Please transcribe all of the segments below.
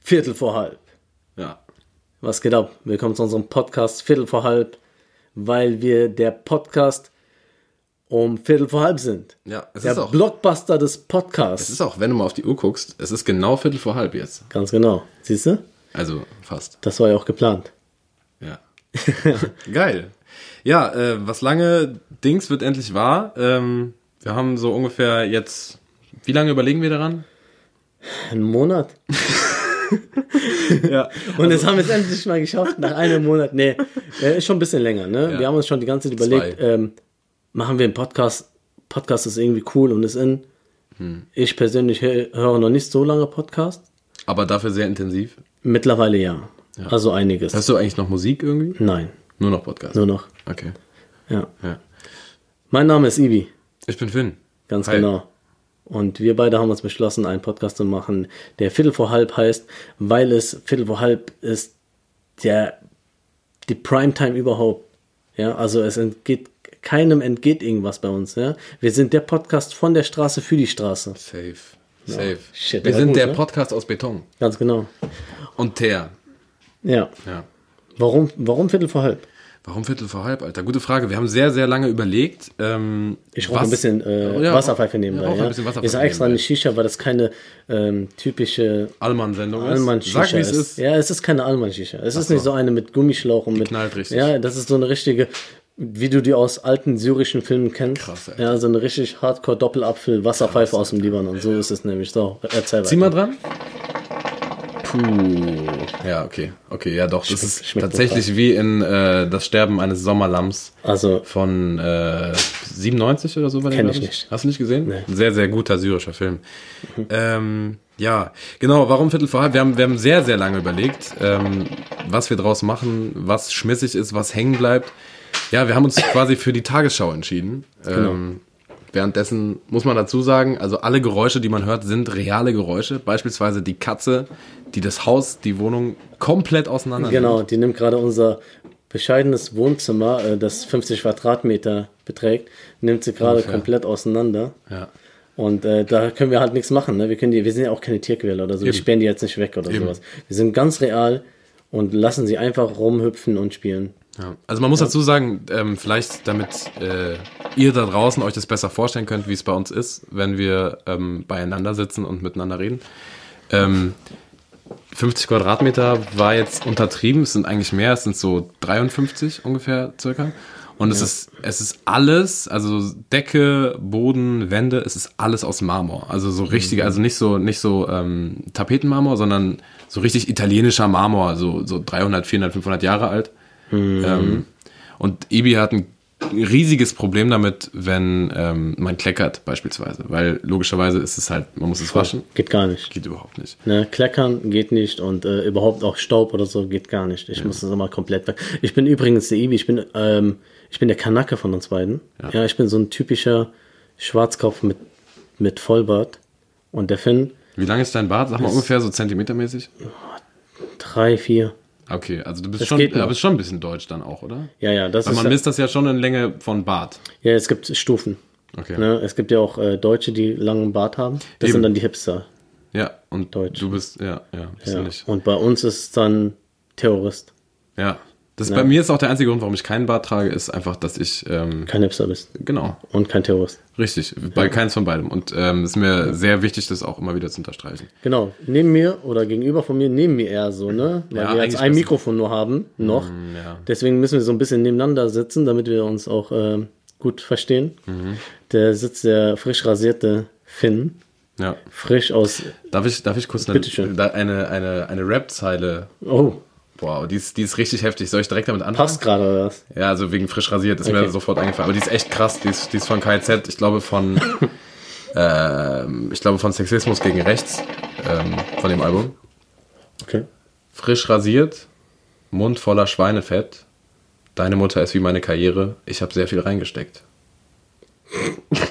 Viertel vor halb. Ja. Was geht ab? Willkommen zu unserem Podcast Viertel vor halb, weil wir der Podcast um Viertel vor halb sind. Ja, es Der ist auch. Blockbuster des Es Podcasts. ist auch, wenn du mal auf die Uhr guckst, es ist genau Viertel vor halb jetzt. Ganz genau. Siehst du? Also fast. Das war ja auch geplant. Ja. Geil. Ja, äh, was lange Dings wird endlich wahr. Ähm, wir haben so ungefähr jetzt. Wie lange überlegen wir daran? Ein Monat. Ja. Und das haben wir es endlich mal geschafft, nach einem Monat. Nee, äh, ist schon ein bisschen länger, ne? Ja. Wir haben uns schon die ganze Zeit überlegt, ähm, machen wir einen Podcast. Podcast ist irgendwie cool und ist in. Hm. Ich persönlich hö- höre noch nicht so lange Podcast. Aber dafür sehr intensiv. Mittlerweile ja. Also einiges. Hast du eigentlich noch Musik irgendwie? Nein, Nur noch Podcast. nur noch. Okay. Ja. Ja. Mein Name ist Ibi, Ich bin Finn. ganz Hi. genau. Und wir beide haben uns beschlossen, einen Podcast zu machen, der Viertel vor halb heißt, weil es Viertel vor halb ist der die Primetime überhaupt. Ja, also es entgeht keinem entgeht irgendwas bei uns. Ja, wir sind der Podcast von der Straße für die Straße. Safe. Safe. Shit, wir sind gut, der ne? Podcast aus Beton. Ganz genau. Und Teer. Ja. Ja. Warum, warum Viertel vor halb? Warum Viertel vor halb, Alter? Gute Frage. Wir haben sehr, sehr lange überlegt. Ähm, Ich rauche ein bisschen äh, Ja, Wasserpfeife nebenbei. rauch Ja, ein bisschen Wasserpfeife ich sage extra eine Shisha, weil das keine ähm, typische Allmann-Sendung ist. Allmann Sag, Shisha es ist. ist. Ja, es ist keine Allmann Shisha. Es ist nicht so eine mit Gummischlauch und mit. knallt richtig. Ja, das ist so eine richtige, wie du die aus alten syrischen Filmen kennst. Krass, Alter. Ja, so eine richtig Hardcore Doppelapfel Wasserpfeife aus dem Libanon. So ist es nämlich. So, erzähl Zieh weiter. mal dran. Puh. Ja, okay. Okay, ja doch. Das ist tatsächlich wie in äh, Das Sterben eines Sommerlamms Also, von äh, 97 oder so. War der, Kenn ich nicht. Hast du nicht gesehen? Nee. Ein sehr, sehr guter syrischer Film. Ähm, ja, genau. Warum Viertel vor halb? Wir haben, wir haben sehr, sehr lange überlegt, ähm, was wir draus machen, was schmissig ist, was hängen bleibt. Ja, wir haben uns quasi für die Tagesschau entschieden. Ähm, währenddessen muss man dazu sagen, also alle Geräusche, die man hört, sind reale Geräusche. Beispielsweise die Katze, die das Haus, die Wohnung komplett auseinander genau, die nimmt gerade unser bescheidenes Wohnzimmer, äh, das 50 Quadratmeter beträgt, nimmt sie gerade Ungefähr. komplett auseinander. Ja. Und äh, da können wir halt nichts machen. Ne? Wir, können die, wir sind ja auch keine Tierquäler oder so. Wir Eben. sperren die jetzt nicht weg oder Eben. sowas. Wir sind ganz real und lassen sie einfach rumhüpfen und spielen. Ja. Also man muss dazu sagen, ähm, vielleicht damit äh, ihr da draußen euch das besser vorstellen könnt, wie es bei uns ist, wenn wir ähm, beieinander sitzen und miteinander reden. Ähm, 50 Quadratmeter war jetzt untertrieben, es sind eigentlich mehr, es sind so 53 ungefähr circa. Und es ist, es ist alles, also Decke, Boden, Wände, es ist alles aus Marmor. Also so richtig, also nicht so, nicht so ähm, Tapetenmarmor, sondern so richtig italienischer Marmor, so, so 300, 400, 500 Jahre alt. Ähm, und Ibi hat ein riesiges Problem damit, wenn ähm, man kleckert beispielsweise, weil logischerweise ist es halt, man muss es waschen. Geht gar nicht. Geht überhaupt nicht. Ne? Kleckern geht nicht und äh, überhaupt auch Staub oder so geht gar nicht. Ich muss das immer komplett weg. Ich bin übrigens der Ibi, ich bin, ähm, ich bin der Kanake von uns beiden. Ja. ich bin so ein typischer Schwarzkopf mit, mit Vollbart. Und der Finn, Wie lang ist dein Bart? Sag mal ungefähr so zentimetermäßig. drei, vier. Okay, also du bist Das schon, aber bist schon ein bisschen deutsch dann auch, oder? Ja, ja, das Weil ist. man misst das ja schon in Länge von Bart. Ja, es gibt Stufen. Okay. Ne? Es gibt ja auch äh, Deutsche, die langen Bart haben. Das Eben. sind dann die Hipster. Ja, und Deutsch. du bist, ja, ja, bist Ja. nicht. Und bei uns ist es dann Terrorist. Ja. Das ist bei mir ist auch der einzige Grund, warum ich keinen Bart trage, ist einfach, dass ich, ähm, Kein Hipster bist. genau, Und kein Terrorist. richtig, bei keins von beidem. Und ähm, ist mir sehr wichtig, das auch immer wieder zu unterstreichen. Genau. Neben mir oder gegenüber von mir, neben mir eher so, ne? Weil Ja, wir jetzt ein. Mikrofon nur haben, noch. ja. Deswegen müssen wir so ein bisschen nebeneinander sitzen, damit wir uns auch ähm, gut verstehen. Mhm. Der sitzt der frisch rasierte Finn. Ja. Frisch aus. Darf ich, darf ich kurz eine, eine, eine, eine Rap-Zeile? Oh, Boah, die ist, die ist richtig heftig. Soll ich direkt damit anfangen? passt gerade oder was? Ja, also wegen frisch rasiert ist mir Okay. sofort eingefallen. Aber die ist echt krass. Die ist, die ist von KZ, ich glaube von, ähm, ich glaube von Sexismus gegen Rechts, ähm, von dem Album. Okay. Frisch rasiert, Mund voller Schweinefett. Deine Mutter ist wie meine Karriere. Ich habe sehr viel reingesteckt.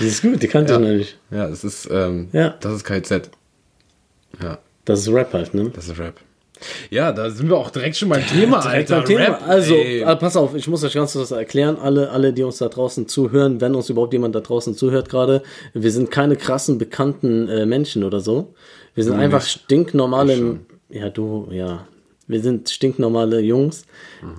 Die ist gut, die kannte ich noch nicht. Ja, es ist, ähm, Ja. das ist KZ. Ja, Das ist Rap halt, ne? das ist Rap. Ja, da sind wir auch direkt schon beim Thema, Alter. beim Thema. Rap, also, ey. äh, pass auf, ich muss euch ganz kurz erklären, alle, alle, die uns da draußen zuhören, wenn uns überhaupt jemand da draußen zuhört gerade, wir sind keine krassen, bekannten äh, Menschen oder so. Wir sind einfach nicht. stinknormale, ja, du, ja. Wir sind stinknormale Jungs,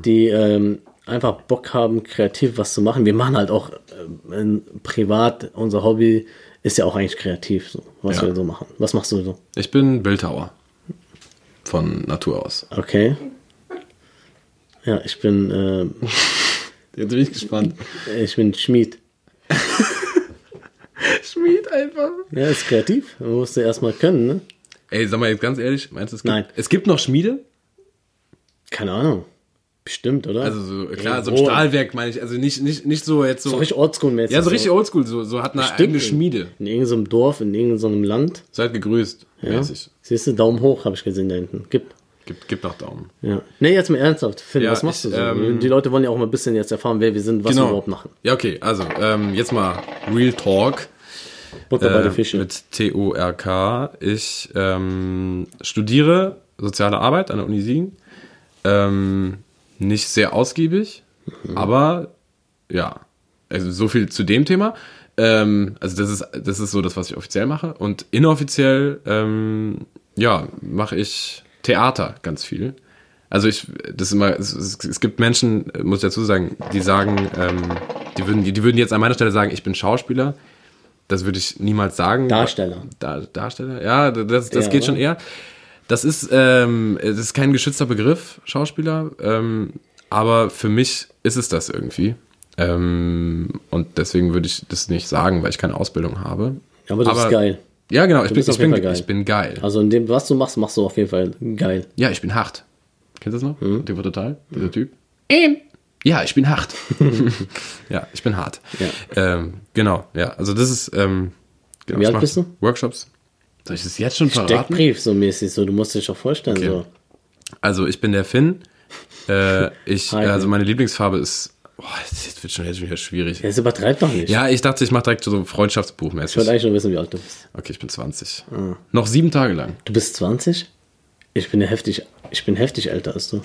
die ähm, einfach Bock haben, kreativ was zu machen. Wir machen halt auch äh, privat, unser Hobby ist ja auch eigentlich kreativ, so, was Ja. wir so machen. Was machst du so? Ich bin Bildhauer. Von Natur aus. Okay. Ja, ich bin, äh, Jetzt bin ich gespannt. ich bin Schmied. Schmied einfach. Ja, ist kreativ. Man musste erstmal können, ne? Ey, sag mal jetzt ganz ehrlich, meinst du, es gibt, Nein. es gibt noch Schmiede? Keine Ahnung. Bestimmt, oder? Also so, klar, so ein Irgendwo. Stahlwerk meine ich, also nicht, nicht, nicht so jetzt so. So richtig oldschool-mäßig. ja, so richtig oldschool, so, so hat eine Stimmt. eigene Schmiede. In irgendeinem Dorf, in irgendeinem Land. Seid gegrüßt. Ja. Mäßig. Siehst du, Daumen hoch, habe ich gesehen da hinten. Gibt. Gibt, gibt noch Daumen. Ja. Nee, jetzt mal ernsthaft. Finn, Ja, was machst ich, du so? ähm, Die Leute wollen ja auch mal ein bisschen jetzt erfahren, wer wir sind, was wir überhaupt machen. Ja, okay, also ähm, jetzt mal Real Talk. Butter bei Äh, der Fische. mit T-O-R-K. Ich ähm, studiere soziale Arbeit an der Uni Siegen. Ähm, nicht sehr ausgiebig, Mhm. aber ja, also so viel zu dem Thema. Ähm, also das ist, das ist so das, was ich offiziell mache. Und inoffiziell, ähm, ja, mache ich Theater ganz viel. Also ich, das ist immer, es, es, gibt Menschen, muss ich dazu sagen, die sagen, ähm, die würden, die würden jetzt an meiner Stelle sagen, ich bin Schauspieler. Das würde ich niemals sagen. Darsteller. Da, Darsteller? Ja, das, das Ja, geht oder? schon eher. Das ist, ähm, das ist kein geschützter Begriff, Schauspieler. Ähm, aber für mich ist es das irgendwie. Ähm, und deswegen würde ich das nicht sagen, weil ich keine Ausbildung habe. Aber das ist geil. Ja, genau. Ich bin, ich, bin, ich bin geil. Also in dem, was du machst, machst du auf jeden Fall geil. Ja, ich bin hart. Kennst du das noch? Mhm. TV Total? Dieser Typ? Ja, ich bin hart. ja, ich bin hart. Ja. Ähm, genau, ja. Also das ist. Ähm, genau, Wie alt bist du? Workshops. Soll ich das jetzt schon verraten? Steckbrief so mäßig, so du musst dich auch vorstellen. Okay. So. Also ich bin der Finn. Äh, ich, also meine Lieblingsfarbe ist. Boah, jetzt wird schon jetzt schon wieder schwierig. Das übertreibt doch nicht. Ja, ich dachte, ich mache direkt so Ich wollte eigentlich nur wissen, wie alt du bist. Okay, ich bin 20. Ah. Noch sieben Tage lang. Du bist 20? Ich bin ja heftig, ich bin heftig älter als du.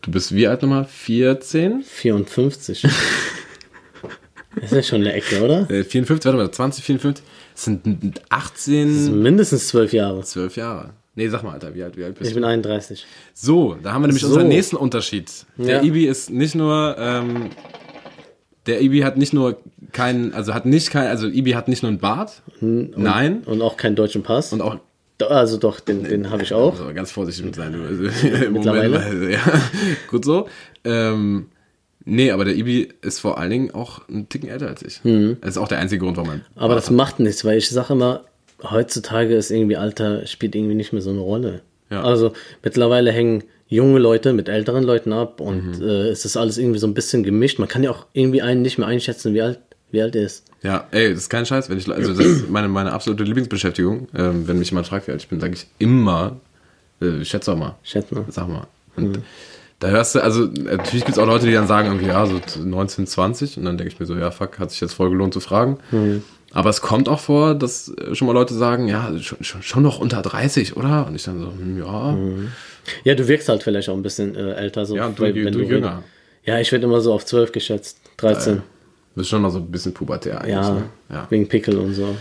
Du bist wie alt nochmal? 14? 54. das ist ja schon eine Ecke, oder? Äh, 54, warte mal, 20, 54. Das sind 18, Mindestens zwölf Jahre. 12 Jahre. Nee, sag mal, Alter, wie alt, wie alt bist Ich du? bin 31. So, da haben wir nämlich So. unseren nächsten Unterschied. Der Ja. Ibi ist nicht nur, ähm, der Ibi hat nicht nur keinen, also hat nicht kein, also Ibi hat nicht nur einen Bart, nein, Und auch keinen deutschen Pass. und auch, also doch, den, den habe ich auch. also ganz vorsichtig mit sein, du, also, im Mittlerweile? Moment, also, ja, gut so. Ähm, nee, aber der Ibi ist vor allen Dingen auch einen Ticken älter als ich. Das ist auch der einzige Grund, warum man. Mhm. Aber das macht nichts, weil ich sage immer, heutzutage ist irgendwie Alter, spielt irgendwie nicht mehr so eine Rolle. Ja. Also mittlerweile hängen junge Leute mit älteren Leuten ab Mhm. und äh, es ist alles irgendwie so ein bisschen gemischt. Man kann ja auch irgendwie einen nicht mehr einschätzen, wie alt, wie alt er ist. Ja, ey, das ist kein Scheiß, wenn ich, also das ist meine, meine absolute Lieblingsbeschäftigung. Ähm, wenn mich jemand fragt, wie alt ich bin, sage ich immer, äh, schätze doch mal. Schätze mal. Sag mal. Und da hörst du, also natürlich gibt es auch Leute, die dann sagen, irgendwie, ja, so 19, 20. Und dann denke ich mir so, ja, fuck, hat sich jetzt voll gelohnt zu fragen. Aber es kommt auch vor, dass äh, schon mal Leute sagen, ja, schon, schon, schon noch unter 30, oder? Und ich dann so, hm, ja. Ja, du wirkst halt vielleicht auch ein bisschen äh, älter. So, Ja, du, weil- du, wenn jünger. Ja, ich werde immer so auf 12 geschätzt. 13. Du bist schon noch so ein bisschen pubertär eigentlich. ja, Ne? ja. wegen Pickel und so.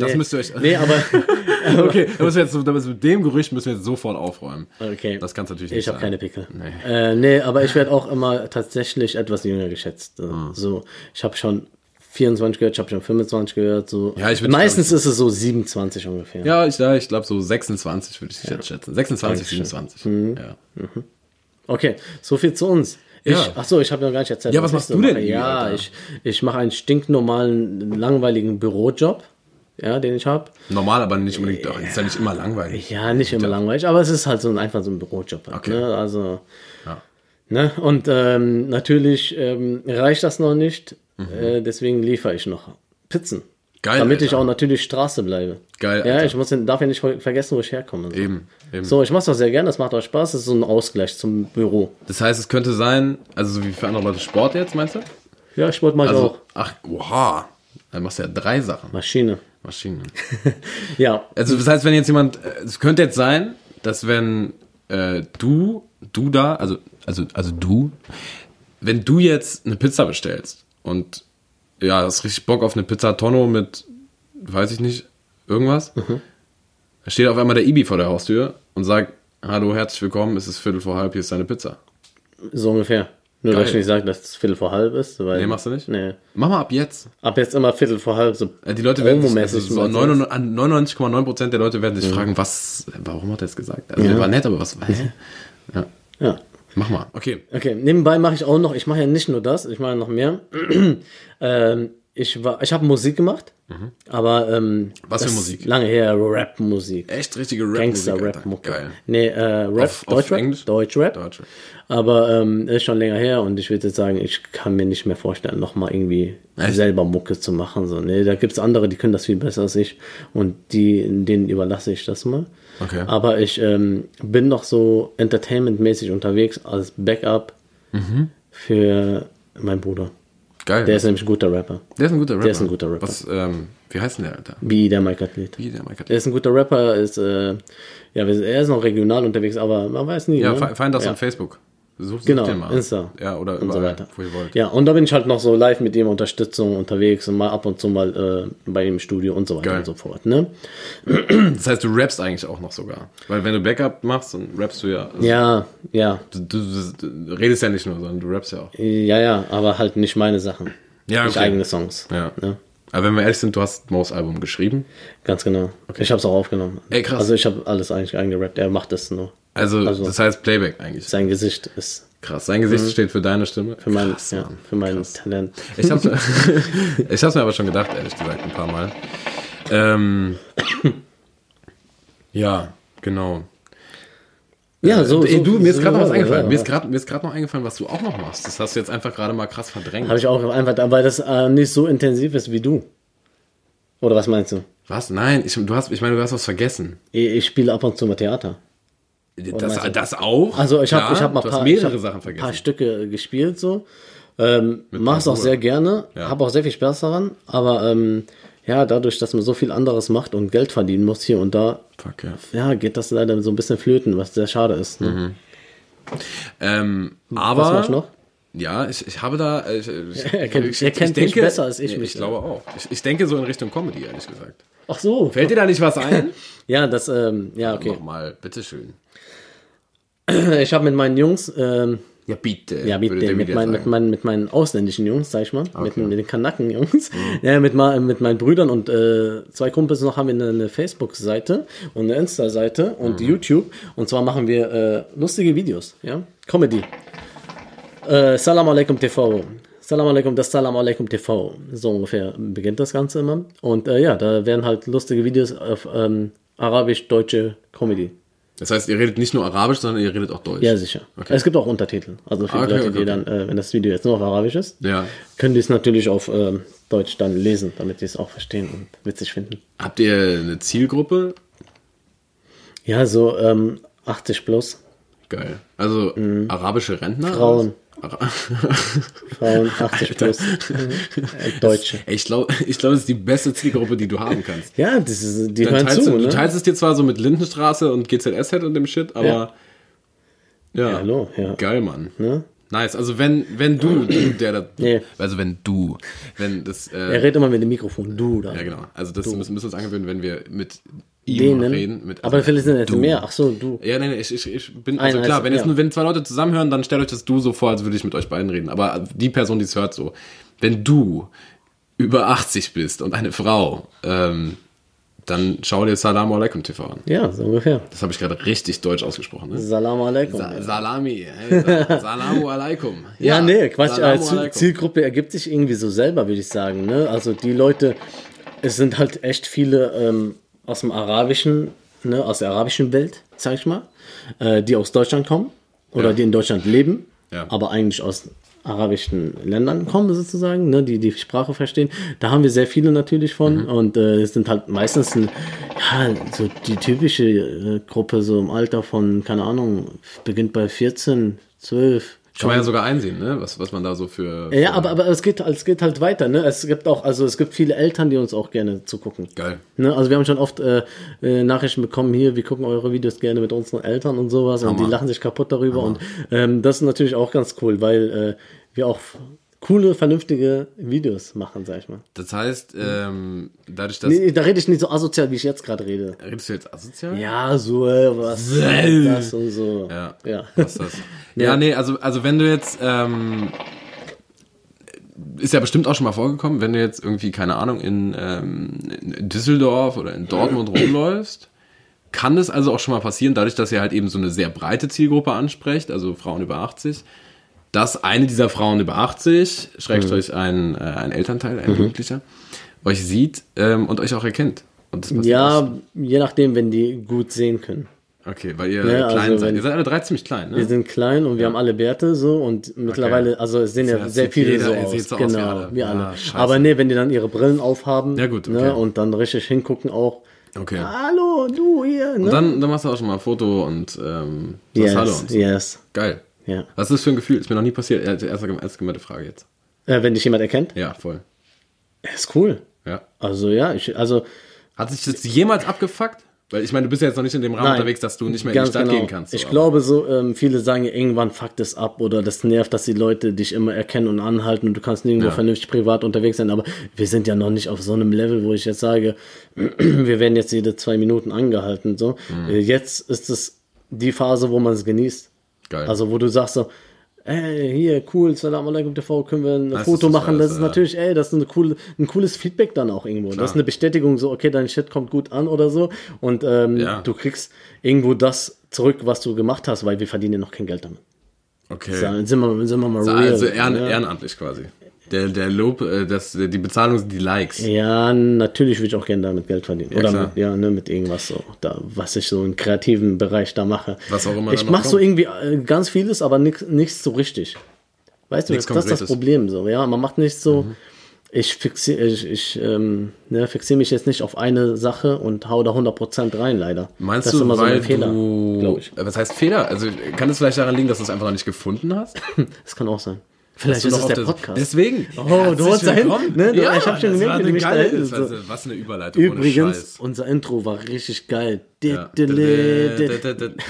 Das Nee. müsst ihr euch. Nee, aber okay, da müssen wir jetzt, so- da müssen wir mit dem Gerücht müssen wir jetzt sofort aufräumen. okay. Das kannst du natürlich nicht Ich habe sagen. keine Pickel. Nee. Äh, nee, aber ich werde auch immer tatsächlich etwas jünger geschätzt. Ah. So, ich habe schon 24 gehört, ich habe schon 25 gehört. So. Ja, ich Meistens ist es so 27 ungefähr. Ja, ich, ja, ich glaube so 26 würde ich jetzt schätzen. 26, Dankeschön. 27. Mhm. Ja. Okay, so viel zu uns. Ich, Ja. Ach so, ich habe noch gar nicht erzählt. Ja, was ich machst du denn, mache. Ja, Alter? ich, ich mache einen stinknormalen, langweiligen Bürojob, ja, den ich habe. Normal, aber nicht unbedingt. Doch, ist ja nicht immer langweilig. Ja, nicht immer langweilig, aber es ist halt so ein, einfach so ein Bürojob. Halt, Okay. ne? Also, Ja. ne? Und ähm, natürlich ähm, reicht das noch nicht, Mhm. äh, deswegen liefere ich noch Pizzen. Geil, Damit ich Alter. auch natürlich Straße bleibe. Geil, Ja, Alter. ich muss, darf ja nicht ver- vergessen, wo ich herkomme. So, Eben, eben. so ich mache das sehr gerne, das macht auch Spaß, das ist so ein Ausgleich zum Büro. Das heißt, es könnte sein, also so wie für andere Leute Sport jetzt, meinst du? Ja, Sport mache ich Also, auch. ach, oha. Dann machst du ja drei Sachen. Maschine. Maschinen. Ja, Also das heißt, wenn jetzt jemand, äh, es könnte jetzt sein, dass wenn äh, du, du da, also, also, also du, wenn du jetzt eine Pizza bestellst und ja, hast richtig Bock auf eine Pizza Tonno mit, weiß ich nicht, irgendwas, Mhm. da steht auf einmal der Ibi vor der Haustür und sagt, hallo, herzlich willkommen, es ist Viertel vor halb, hier ist deine Pizza. so ungefähr. Nur, Geil. dass ich nicht sage, dass es Viertel vor halb ist. Weil, Nee, machst du nicht? Nee. Mach mal ab jetzt. Ab jetzt immer Viertel vor halb. So Äh, Die Leute werden sich, also so mal 99 an 99,9% der Leute werden sich fragen, was, warum hat er es gesagt? Also Ja. der war nett, aber was, hä? Ja, Ja. mach mal. Okay. Okay, nebenbei mache ich auch noch, ich mache ja nicht nur das, ich mache noch mehr. ähm, ich war, ich habe Musik gemacht, aber ähm, Mhm. Was für Musik? Lange her Rap-Musik. Echt richtige Rap Gangster-Rap-Mucke. Geil. Nee, äh, Rap, Auf- auf Deutschrap, Englisch? Deutschrap. Deutsch. Aber ähm, ist schon länger her und ich würde jetzt sagen, ich kann mir nicht mehr vorstellen, nochmal irgendwie Echt? selber Mucke zu machen. So. Nee, da gibt es andere, die können das viel besser als ich und die, denen überlasse ich das mal. Okay. Aber ich ähm, bin noch so entertainmentmäßig unterwegs als Backup Mhm. für meinen Bruder. Geil. Der ist nämlich ein guter Rapper. Der ist ein guter Rapper. Der ist ein guter Rapper. Was, ähm, wie heißt denn der, Alter? Wie der Mike Athlet. Wie der Mike Der ist ein guter Rapper, ist, äh, ja, er ist noch regional unterwegs, aber man weiß nie. Ja, ne? find das ja. auf Facebook. Such, such Genau, den mal. Insta. Ja, oder und so überall, weiter. wo ihr wollt. Ja, und da bin ich halt noch so live mit ihm Unterstützung unterwegs und mal ab und zu mal äh, bei ihm im Studio und so weiter Geil. und so fort. Ne? Das heißt, du rappst eigentlich auch noch sogar. Weil wenn du Backup machst, dann rappst du ja. Also Ja, ja, Du, du, du, redest ja nicht nur, sondern du rappst ja auch. ja, ja, aber halt nicht meine Sachen. Ja, Nicht okay. eigene Songs. Ja. Ne? Aber wenn wir ehrlich sind, du hast Mo's Album geschrieben. Ganz genau. Ich habe es auch aufgenommen. Ey, krass. Also ich habe alles eigentlich eingerappt. Er macht das nur. Also, Also- das heißt Playback eigentlich. Sein Gesicht ist Krass. Sein Gesicht steht für deine Stimme. für mein, Krass, ja, für mein Talent. Ich hab's, ich hab's mir aber schon gedacht, ehrlich gesagt, ein paar Mal. Ähm, ja, genau. Ja, so. Ey, so du, mir ist gerade noch was so, eingefallen. ja. Mir ist gerade mir ist gerade noch eingefallen, was du auch noch machst. Das hast du jetzt einfach gerade mal krass verdrängt. Habe ich auch einfach, weil das äh, nicht so intensiv ist wie du. Oder was meinst du? Was? Nein, ich, du hast, ich meine, du hast was vergessen. Ich, ich spiele ab und zu mal Theater. Das, das auch? Also ich habe ich hab mal paar, mehrere hab Sachen ein vergessen. paar Stücke gespielt so. Ähm, Mach es auch sehr gerne, Ja. habe auch sehr viel Spaß daran, aber ähm, ja, dadurch, dass man so viel anderes macht und Geld verdienen muss hier und da, Fuck, ja. ja, geht das leider so ein bisschen flöten, was sehr schade ist. Ne? Ähm, aber. Was machst du noch? Ja, ich, ich habe da. äh, Ich, ich, Er kennt- ich, er kennt mich besser als ich mich, Ich glaube auch. Ich, ich denke so in Richtung Comedy, ehrlich gesagt. Ach so. Fällt dir da nicht was ein? Ja, das, ähm, ja, okay. Nochmal, bitteschön. Ich habe mit meinen Jungs, ähm, Ja, bitte. Ja, mit, den, mit, meinen, mit, meinen, mit meinen ausländischen Jungs, sag ich mal, mit, mit den Kanaken-Jungs, ja, mit, mit meinen Brüdern und äh, zwei Kumpels noch haben wir eine, eine Facebook-Seite und eine Insta-Seite und YouTube. Und zwar machen wir äh, lustige Videos, ja, Comedy. Äh, Salam alaikum TV. Salam alaikum, das Salam alaikum TV. So ungefähr beginnt das Ganze immer. Und äh, ja, da werden halt lustige Videos auf ähm, arabisch-deutsche Comedy. Das heißt, ihr redet nicht nur Arabisch, sondern ihr redet auch Deutsch. Ja, sicher. Okay. Es gibt auch Untertitel. Also für Ah, die okay, Leute, die okay, dann, äh, wenn das Video jetzt nur auf Arabisch ist, Ja. können die es natürlich auf ähm, Deutsch dann lesen, damit die es auch verstehen und witzig finden. Habt ihr eine Zielgruppe? Ja, so ähm, 80 plus. Geil. Also arabische Rentner? Mhm. Frauen. Frauen 80 plus. äh, Deutsche. Ey, ich glaube, ich glaub, das ist die beste Zielgruppe, die du haben kannst. Ja, das ist, die Dann hören teilst zu, du, du ne? teilst es dir zwar so mit Lindenstraße und GZS-Head und dem Shit, aber ja. Ja, hallo, ja. Geil, Mann. Ne? Nice. Also wenn, wenn du, du der da, Nee. also wenn du, wenn das, äh, Er redet immer mit dem Mikrofon. Du da. ja genau. Also das müssen, müssen wir uns angewöhnen, wenn wir mit ihm Denen. reden. Mit, aber vielleicht sind jetzt du. mehr. Ach so, du. Ja, nein, nee, ich, ich, ich bin, also Einer klar, ist- wenn jetzt ja. nur, wenn zwei Leute zusammenhören, dann stellt euch das du so vor, als würde ich mit euch beiden reden. Aber die Person, die es hört, so, wenn du über 80 bist und eine Frau, ähm, dann schau dir Salam Alaikum TV an. Ja, so ungefähr. Das habe ich gerade richtig deutsch ausgesprochen, ne? Salam alaikum. Sa Salami, hey, Sa Salamu Alaikum. Ja, nee, Quatsch. Äh, Salamu Ziel- Alaikum. Zielgruppe ergibt sich irgendwie so selber, würde ich sagen. Ne? Also die Leute, es sind halt echt viele ähm, aus dem arabischen, ne, aus der arabischen Welt, sag ich mal, äh, die aus Deutschland kommen oder Ja. die in Deutschland leben, Ja. aber eigentlich aus arabischen Ländern kommen sozusagen, ne, die die Sprache verstehen. Da haben wir sehr viele natürlich von Mhm. und äh, es sind halt meistens ein, ja, so die typische äh, Gruppe so im Alter von, keine Ahnung, beginnt bei 14, 12, Kann man ja sogar einsehen, ne? was, was man da so für. Ja, für aber, aber es, geht, es geht halt weiter. Ne? Es gibt auch, also es gibt viele Eltern, die uns auch gerne zugucken. Geil. Ne? Also wir haben schon oft äh, äh, Nachrichten bekommen, hier, wir gucken eure Videos gerne mit unseren Eltern und sowas und Hammer. die lachen sich kaputt darüber. Und ähm, das ist natürlich auch ganz cool, weil äh, wir auch coole, vernünftige Videos machen, sag ich mal. Das heißt, ähm, dadurch, dass. Nee, da rede ich nicht so asozial, wie ich jetzt gerade rede. Redest du jetzt asozial? Ja, so, äh, was ist das und so. Ja. Ja. Was das? ja, nee, also, also wenn du jetzt, ähm, ist ja bestimmt auch schon mal vorgekommen, wenn du jetzt irgendwie, keine Ahnung, in, ähm, in Düsseldorf oder in Dortmund rumläufst, kann es also auch schon mal passieren, dadurch, dass ihr halt eben so eine sehr breite Zielgruppe ansprecht, also Frauen über 80, dass eine dieser Frauen über 80, schrägstrich ein, äh, ein Elternteil, ein Jugendlicher, euch sieht ähm, und euch auch erkennt. Ja, je nachdem, wenn die gut sehen können. Okay, weil ihr Ja, klein also seid. Ihr seid alle drei ziemlich klein, ne? Wir sind klein und wir haben alle Bärte so und mittlerweile, also es sehen ja Ja, sehr viele jeder- so aus. so aus wie genau, alle. wir alle. Ah. Aber nee, wenn die dann ihre Brillen aufhaben Ja, gut, okay. ne, und dann richtig hingucken auch, Okay. hallo, du hier. Ne? Und dann, dann machst du auch schon mal ein Foto und ähm, sagst Hallo yes, und so. yes. Geil. Ja. Was ist das für ein Gefühl? Ist mir noch nie passiert. Erste, erste, erste gemeinte Frage jetzt. Äh, wenn dich jemand erkennt, Ja, voll. ist cool. Ja. Also ja, ich, also Hat sich das jemals abgefuckt? Weil ich meine, du bist ja jetzt noch nicht in dem Rahmen Nein. unterwegs, dass du nicht mehr in die Stadt genau. gehen kannst. so, ich aber- glaube so, ähm, viele sagen ja, irgendwann fuckt es ab oder das nervt, dass die Leute dich immer erkennen und anhalten und du kannst nirgendwo Ja. vernünftig privat unterwegs sein. Aber wir sind ja noch nicht auf so einem Level, wo ich jetzt sage, wir werden jetzt jede zwei Minuten angehalten. So. Mhm. Äh, Jetzt ist es die Phase, wo man es genießt. Geil. Also wo du sagst so, ey, hier, cool, Salam alaikum TV, können wir ein Das Foto ist machen. das, Das ist äh, natürlich, ey, das ist eine coole, ein cooles Feedback dann auch irgendwo. Das ist eine Bestätigung so, okay, dein Shit kommt gut an oder so. Und ähm, Ja. du kriegst irgendwo das zurück, was du gemacht hast, weil wir verdienen ja noch kein Geld damit. Okay. Sind wir, sind wir mal real. also ehren, ja. ehrenamtlich quasi. Der, der Lob, äh, das, die Bezahlung sind die Likes. Ja, natürlich würde ich auch gerne damit Geld verdienen. Oder klar. mit, ja, ne, mit irgendwas so, da, was ich so im kreativen Bereich da mache. Was auch immer Ich mache so irgendwie äh, ganz vieles, aber nichts so richtig. Weißt du, das, das ist das. Problem so. Ja, man macht nicht so. Ich fixiere ich, ich, ähm, ne, fixier mich jetzt nicht auf eine Sache und hau da 100% rein, leider. Meinst das du, ist immer so ein Fehler, du... glaube ich. Was heißt Fehler? Also kann es vielleicht daran liegen, dass du es einfach noch nicht gefunden hast? Das kann auch sein. Vielleicht ist es der Podcast. Deswegen. Oh, du wolltest da hin? willkommen. Ne, ja, ich hab schon gemerkt, wie du mich da geile, hin- das war so. so- Was eine Überleitung Übrigens, unser Intro war richtig geil.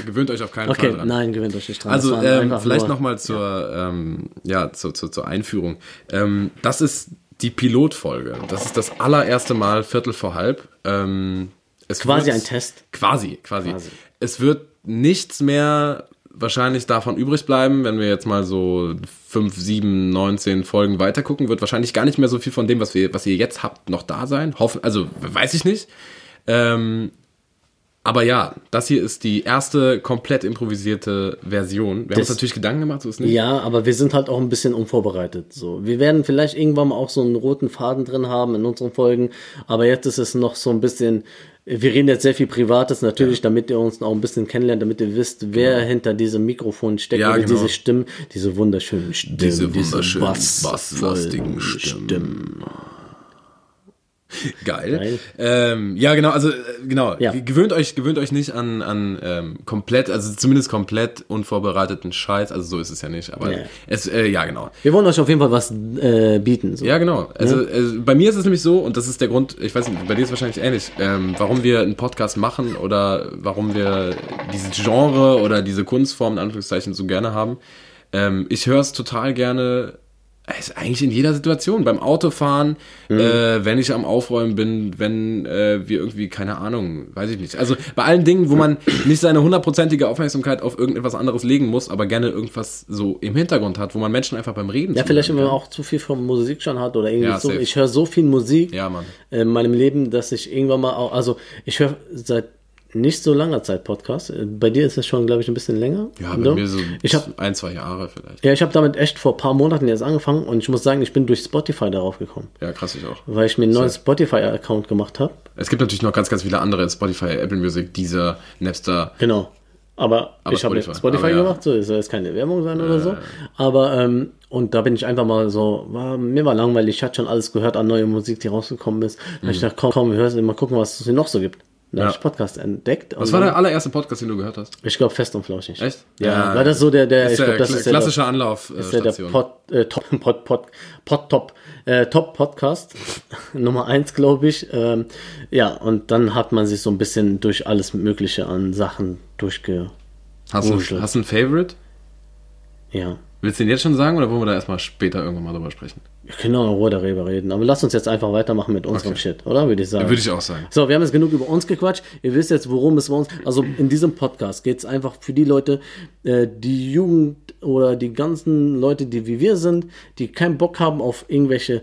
Gewöhnt euch auf keinen Okay, Fall dran. nein, gewinnt euch nicht dran. Also ähm, vielleicht nochmal zur, ähm, ja, zur, zur, zur Einführung. Ähm, das ist die Pilotfolge. Das ist das allererste Mal Viertel vor halb. Ähm, es Quasi ein Test. Quasi, Quasi. Es wird nichts mehr wahrscheinlich davon übrig bleiben, wenn wir jetzt mal so fünf, sieben, 19 Folgen weitergucken, wird wahrscheinlich gar nicht mehr so viel von dem, was wir, was ihr jetzt habt, noch da sein. Hoffen, also weiß ich nicht. Ähm, aber ja, das hier ist die erste komplett improvisierte Version. Wir haben uns Das- natürlich Gedanken gemacht, so ist nicht. Ja, aber wir sind halt auch ein bisschen unvorbereitet. So, wir werden vielleicht irgendwann mal auch so einen roten Faden drin haben in unseren Folgen, aber jetzt ist es noch so ein bisschen. Wir reden jetzt sehr viel Privates, natürlich, damit ihr uns auch ein bisschen kennenlernt, damit ihr wisst, wer hinter diesem Mikrofon steckt Ja, genau. diese Stimmen, diese wunderschönen Stimmen, Diese wunderschönen, bassvollen basslastigen Stimmen. Geil. Geil. Ähm, ja, genau, also äh, genau. Ja. Gewöhnt euch, gewöhnt euch nicht an, an ähm, komplett, also zumindest komplett unvorbereiteten Scheiß. Also so ist es ja nicht, aber Ja. es, äh, ja genau. Wir wollen euch auf jeden Fall was äh, bieten. So. Ja, genau. Also, also bei mir ist es nämlich so, und das ist der Grund, ich weiß nicht, bei dir ist es wahrscheinlich ähnlich, ähm, warum wir einen Podcast machen oder warum wir dieses Genre oder diese Kunstform in Anführungszeichen so gerne haben. Ähm, ich höre es total gerne, also eigentlich in jeder Situation, beim Autofahren, äh, wenn ich am Aufräumen bin, wenn äh, wir irgendwie, keine Ahnung, weiß ich nicht. Also bei allen Dingen, wo man nicht seine hundertprozentige Aufmerksamkeit auf irgendetwas anderes legen muss, aber gerne irgendwas so im Hintergrund hat, wo man Menschen einfach beim Reden Ja, vielleicht, wenn man auch zu viel von Musik schon hat oder irgendwie Ja, so. Ich höre so viel Musik Ja, in meinem Leben, dass ich irgendwann mal auch, also ich höre seit nicht so langer Zeit Podcast. Bei dir ist es schon, glaube ich, ein bisschen länger. Ja, bei mir so Ich habe ein, zwei Jahre vielleicht. ja, ich habe damit echt vor ein paar Monaten jetzt angefangen und ich muss sagen, ich bin durch Spotify darauf gekommen, Ja, krass, ich auch. weil ich mir einen neuen Spotify-Account gemacht habe. Es gibt natürlich noch ganz, ganz viele andere Spotify, Apple Music, Deezer, Napster. Genau. Aber, Aber ich habe Spotify. jetzt Spotify Aber ja. gemacht, so, es soll jetzt keine Werbung sein oder so. Aber, ähm, und da bin ich einfach mal so, war, mir war langweilig, ich hatte schon alles gehört an neue Musik, die rausgekommen ist. Da hab Mhm. ich dachte, komm, komm, wir hören mal gucken, was es hier noch so gibt. Da Ja. habe ich Podcast entdeckt. Was war der allererste Podcast, den du gehört hast? Ich glaube fest und flauschig. Echt? Ja, weil das so der, der, ist ich der das ist der, klassische ist der, der. Pod, äh, Top, Pod, Pod, Pod, Top, äh, Top Podcast Nummer eins, glaube ich. Ähm, ja, und dann hat man sich so ein bisschen durch alles Mögliche an Sachen durchge, Hast du, Wurscht. hast du ein Favorite? ja. Willst du den jetzt schon sagen oder wollen wir da erstmal später irgendwann mal drüber sprechen? Wir können auch in Ruhe darüber reden, aber lass uns jetzt einfach weitermachen mit unserem Okay. Shit, oder? Würde ich sagen. Würde ich auch sagen. So, wir haben jetzt genug über uns gequatscht. Ihr wisst jetzt, worum es bei uns. Also in diesem Podcast geht es einfach für die Leute, äh, die Jugend oder die ganzen Leute, die wie wir sind, die keinen Bock haben auf irgendwelche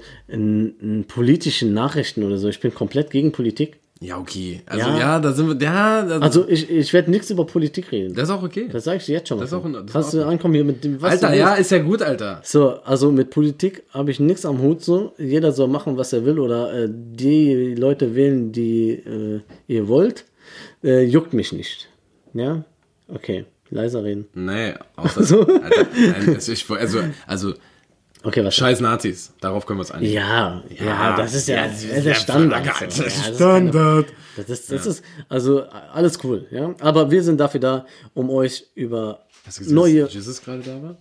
politischen Nachrichten oder so. Ich bin komplett gegen Politik. Ja, okay. Also Ja. ja, da sind wir. Ja, das, Also ich, ich werde nichts über Politik reden. das ist auch okay. Das sage ich dir jetzt schon. Das ist mal. auch das Kannst auch du ankommen hier mit dem was Alter, ja, ist ja gut, Alter. So, also mit Politik habe ich nichts am Hut so. Jeder soll machen, was er will oder äh, die Leute wählen, die äh, ihr wollt. Äh, juckt mich nicht. Ja? Okay, leiser reden. Nee, außer. Alter, nein, also, ich, also, also, Okay, was? scheiß Nazis. Darauf können wir uns einigen. Ja, ja, das ist ja, ja, das ist der Standard. so. Das ist Ja, das Standard. Ist keine, das ist, das ist, also alles cool, ja. Aber wir sind dafür da, um euch über Hast du gesehen, neue. dass Jesus gerade da war?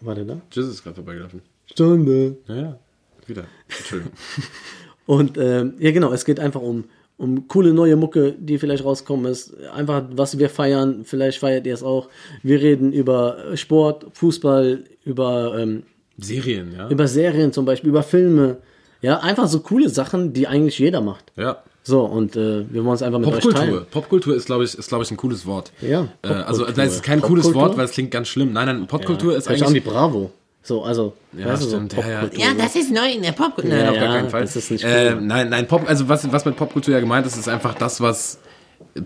Warte da? Jesus ist gerade vorbeigelaufen. Standard. Ja, ja. Wieder. Entschuldigung. Und ähm, ja, genau, es geht einfach um, um coole neue Mucke, die vielleicht rauskommen ist. Einfach, was wir feiern, vielleicht feiert ihr es auch. Wir reden über Sport, Fußball, über, ähm, Serien, ja. über Serien zum Beispiel, über Filme. Ja, einfach so coole Sachen, die eigentlich jeder macht. Ja. So, und äh, wir wollen es einfach mit euch teilen. Popkultur. Popkultur ist, glaube ich, ist, glaube ich, ein cooles Wort. Ja, Äh, also, Popkultur. das ist kein cooles Popkultur? Wort, weil es klingt ganz schlimm. Nein, nein, Popkultur ist Vielleicht auch die eigentlich. Bravo. So, also, Ja, weißt du, so stimmt. Ja, ja. Popkultur. ja, das ist neu in der Popkultur. Ja, Nein, auf gar ja, keinen Fall. das ist nicht äh, cool. nein, nein, Pop, also was, was mit Popkultur ja gemeint ist, ist einfach das, was.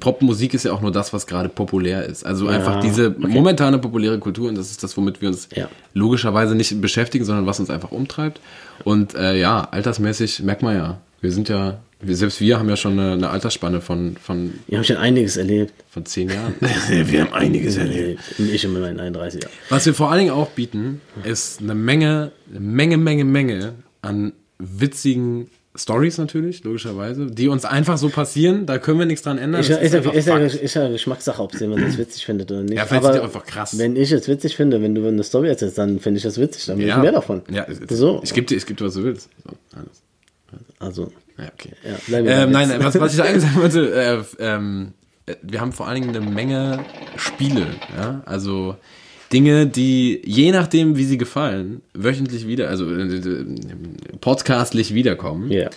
Popmusik ist ja auch nur das, was gerade populär ist. Also einfach diese momentane populäre Kultur und das ist das, womit wir uns Ja. logischerweise nicht beschäftigen, sondern was uns einfach umtreibt. Und äh, ja, altersmäßig merkt man ja, wir sind ja, wir, selbst wir haben ja schon eine, eine Altersspanne von, von, Wir haben schon einiges erlebt. von zehn Jahren. wir haben einiges Ich in meinen 31 Jahren. Was wir vor allen Dingen auch bieten, ist eine Menge, eine Menge, Menge, Menge an witzigen Stories natürlich, logischerweise, die uns einfach so passieren. Da können wir nichts dran ändern. Ja, ist, ja, ist, ja, ist ja Geschmackssache, ob jemand das witzig findet oder nicht. Ja, vielleicht die einfach krass. Wenn ich es witzig finde, wenn du eine Story erzählst, dann finde ich das witzig. Dann will ja. ich mehr davon. Ja, So. ich gebe dir, ich geb dir, was du willst. So, alles. Also, Ja, okay. ja, Ähm, nein, was, was ich eigentlich sagen wollte, äh, ähm, äh, wir haben vor allen Dingen eine Menge Spiele, ja, also Dinge, die je nachdem, wie sie gefallen, wöchentlich wieder, also äh, äh, podcastlich wiederkommen. Ja.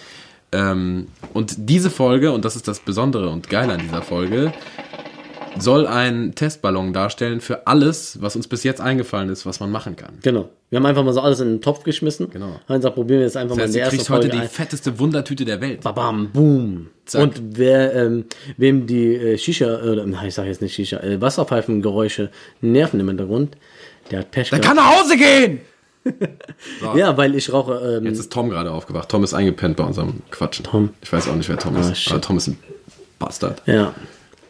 Ähm, und diese Folge, und das ist das Besondere und Geile an dieser Folge, soll ein Testballon darstellen für alles, was uns bis jetzt eingefallen ist, was man machen kann. Genau. Wir haben einfach mal so alles in den Topf geschmissen. Genau. Haben gesagt, probieren wir jetzt einfach Das heißt, mal in der ersten kriegst heute Folge die ein. fetteste Wundertüte der Welt. Babam, boom. Zack. Und wer, ähm, wem die äh, Shisha, oder nein, ich sage jetzt nicht Shisha, äh, Wasserpfeifengeräusche nerven im Hintergrund, der hat Pech Der kann nach Hause gehen! Ja, weil ich rauche, ähm, Jetzt ist Tom gerade aufgewacht. Tom ist eingepennt bei unserem Quatschen. Tom. Ich weiß auch nicht, wer Tom Ah, ist. shit. Aber Tom ist ein Bastard. Ja.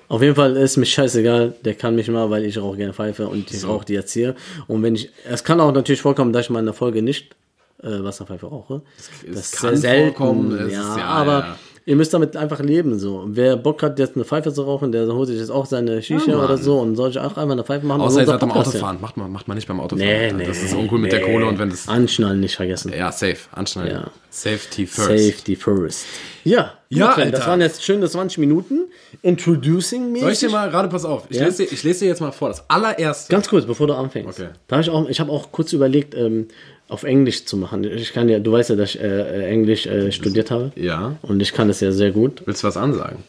Auf jeden Fall ist mir scheißegal, der kann mich mal, weil ich rauche gerne Pfeife und ich rauche die jetzt hier. Und wenn ich, es kann auch natürlich vorkommen, dass ich mal in der Folge nicht äh, Wasserpfeife rauche. es ist kann selten, vorkommen, ja, ist- ja, aber ja. Ihr müsst damit einfach leben so. Wer Bock hat, jetzt eine Pfeife zu rauchen, der holt sich jetzt auch seine Shisha Ja, oder so und soll ich auch einfach eine Pfeife machen. Außer ihr seid beim Podcast Autofahren. Macht man, macht man nicht beim Autofahren. Nee, nee. das ist uncool mit der nee. Kohle und wenn das. Anschnallen nicht vergessen. Ja, safe. Anschneiden. Ja. Safety first. Safety first. Ja, Ja, gut, Sven, das Alter. waren jetzt schöne 20 Minuten. Introducing me. Soll ich dir mal, gerade pass auf, ich, Ja? lese dir, ich lese dir jetzt mal vor. Das allererste. Ganz kurz, bevor du anfängst. Okay. Da hab ich auch, ich habe auch kurz überlegt, ähm, auf Englisch zu machen. Ich kann ja, du weißt ja, dass ich äh, äh, Englisch äh, studiert habe. Ja. Und ich kann es ja sehr gut. Willst du was ansagen?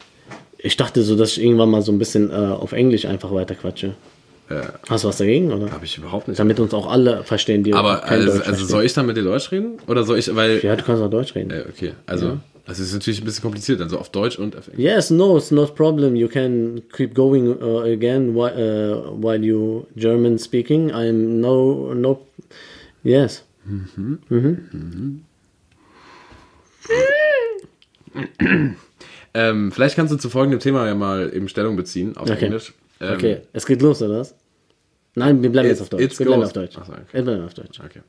Ich dachte so, dass ich irgendwann mal so ein bisschen äh, auf Englisch einfach weiterquatsche. Hast du was dagegen, oder? Habe ich überhaupt nicht. Damit uns auch alle verstehen, die Aber also, also soll ich dann mit dir Deutsch reden? Oder soll ich, weil. Ja, du kannst auch Deutsch reden. Äh, okay, also. Das ist natürlich ein bisschen kompliziert, also auf Deutsch und auf Englisch. Yes, no, it's not problem. You can keep going uh, again while, uh, while you German speaking. I'm no, no, yes. Ähm, vielleicht kannst du zu folgendem Thema ja mal eben Stellung beziehen auf Okay. Englisch. Ähm, Okay, es geht los, oder was? Nein, wir bleiben jetzt auf Deutsch. Wir bleiben auf Deutsch. So, okay. Wir bleiben auf Deutsch. Okay.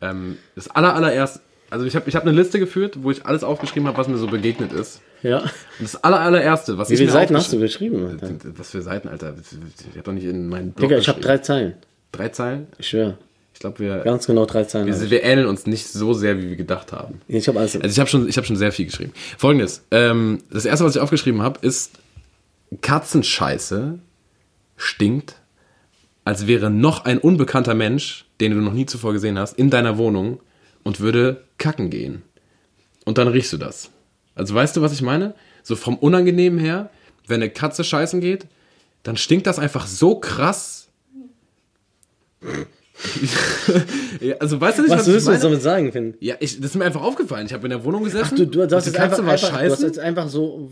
Ähm, das aller, allererst, also ich habe ich hab eine Liste geführt, wo ich alles aufgeschrieben habe, was mir so begegnet ist. Ja. Und das aller, allererste, was Wie ich viele mir Seiten hast du geschrieben? Alter? Was für Seiten, Alter? Ich habe doch nicht in meinen Blog Digga, ich habe drei Zeilen. drei Zeilen. Ich schwöre. Ich glaube, wir, Ganz genau drei Zeilen. wir, hab wir ähneln uns nicht so sehr, wie wir gedacht haben. Ich habe alles. Also ich habe schon, ich habe schon sehr viel geschrieben. Folgendes: ähm, Das erste, was ich aufgeschrieben habe, ist Katzenscheiße stinkt, als wäre noch ein unbekannter Mensch, den du noch nie zuvor gesehen hast, in deiner Wohnung und würde kacken gehen. Und dann riechst du das. Also weißt du, was ich meine? So vom Unangenehmen her, wenn eine Katze scheißen geht, dann stinkt das einfach so krass. also weißt du nicht, was was, willst ich du damit sagen, Finn? Ja, ich, das ist mir einfach aufgefallen. Ich habe in der Wohnung gesessen. Ach, du, du, du, hast und jetzt einfach, war einfach, du hast jetzt einfach so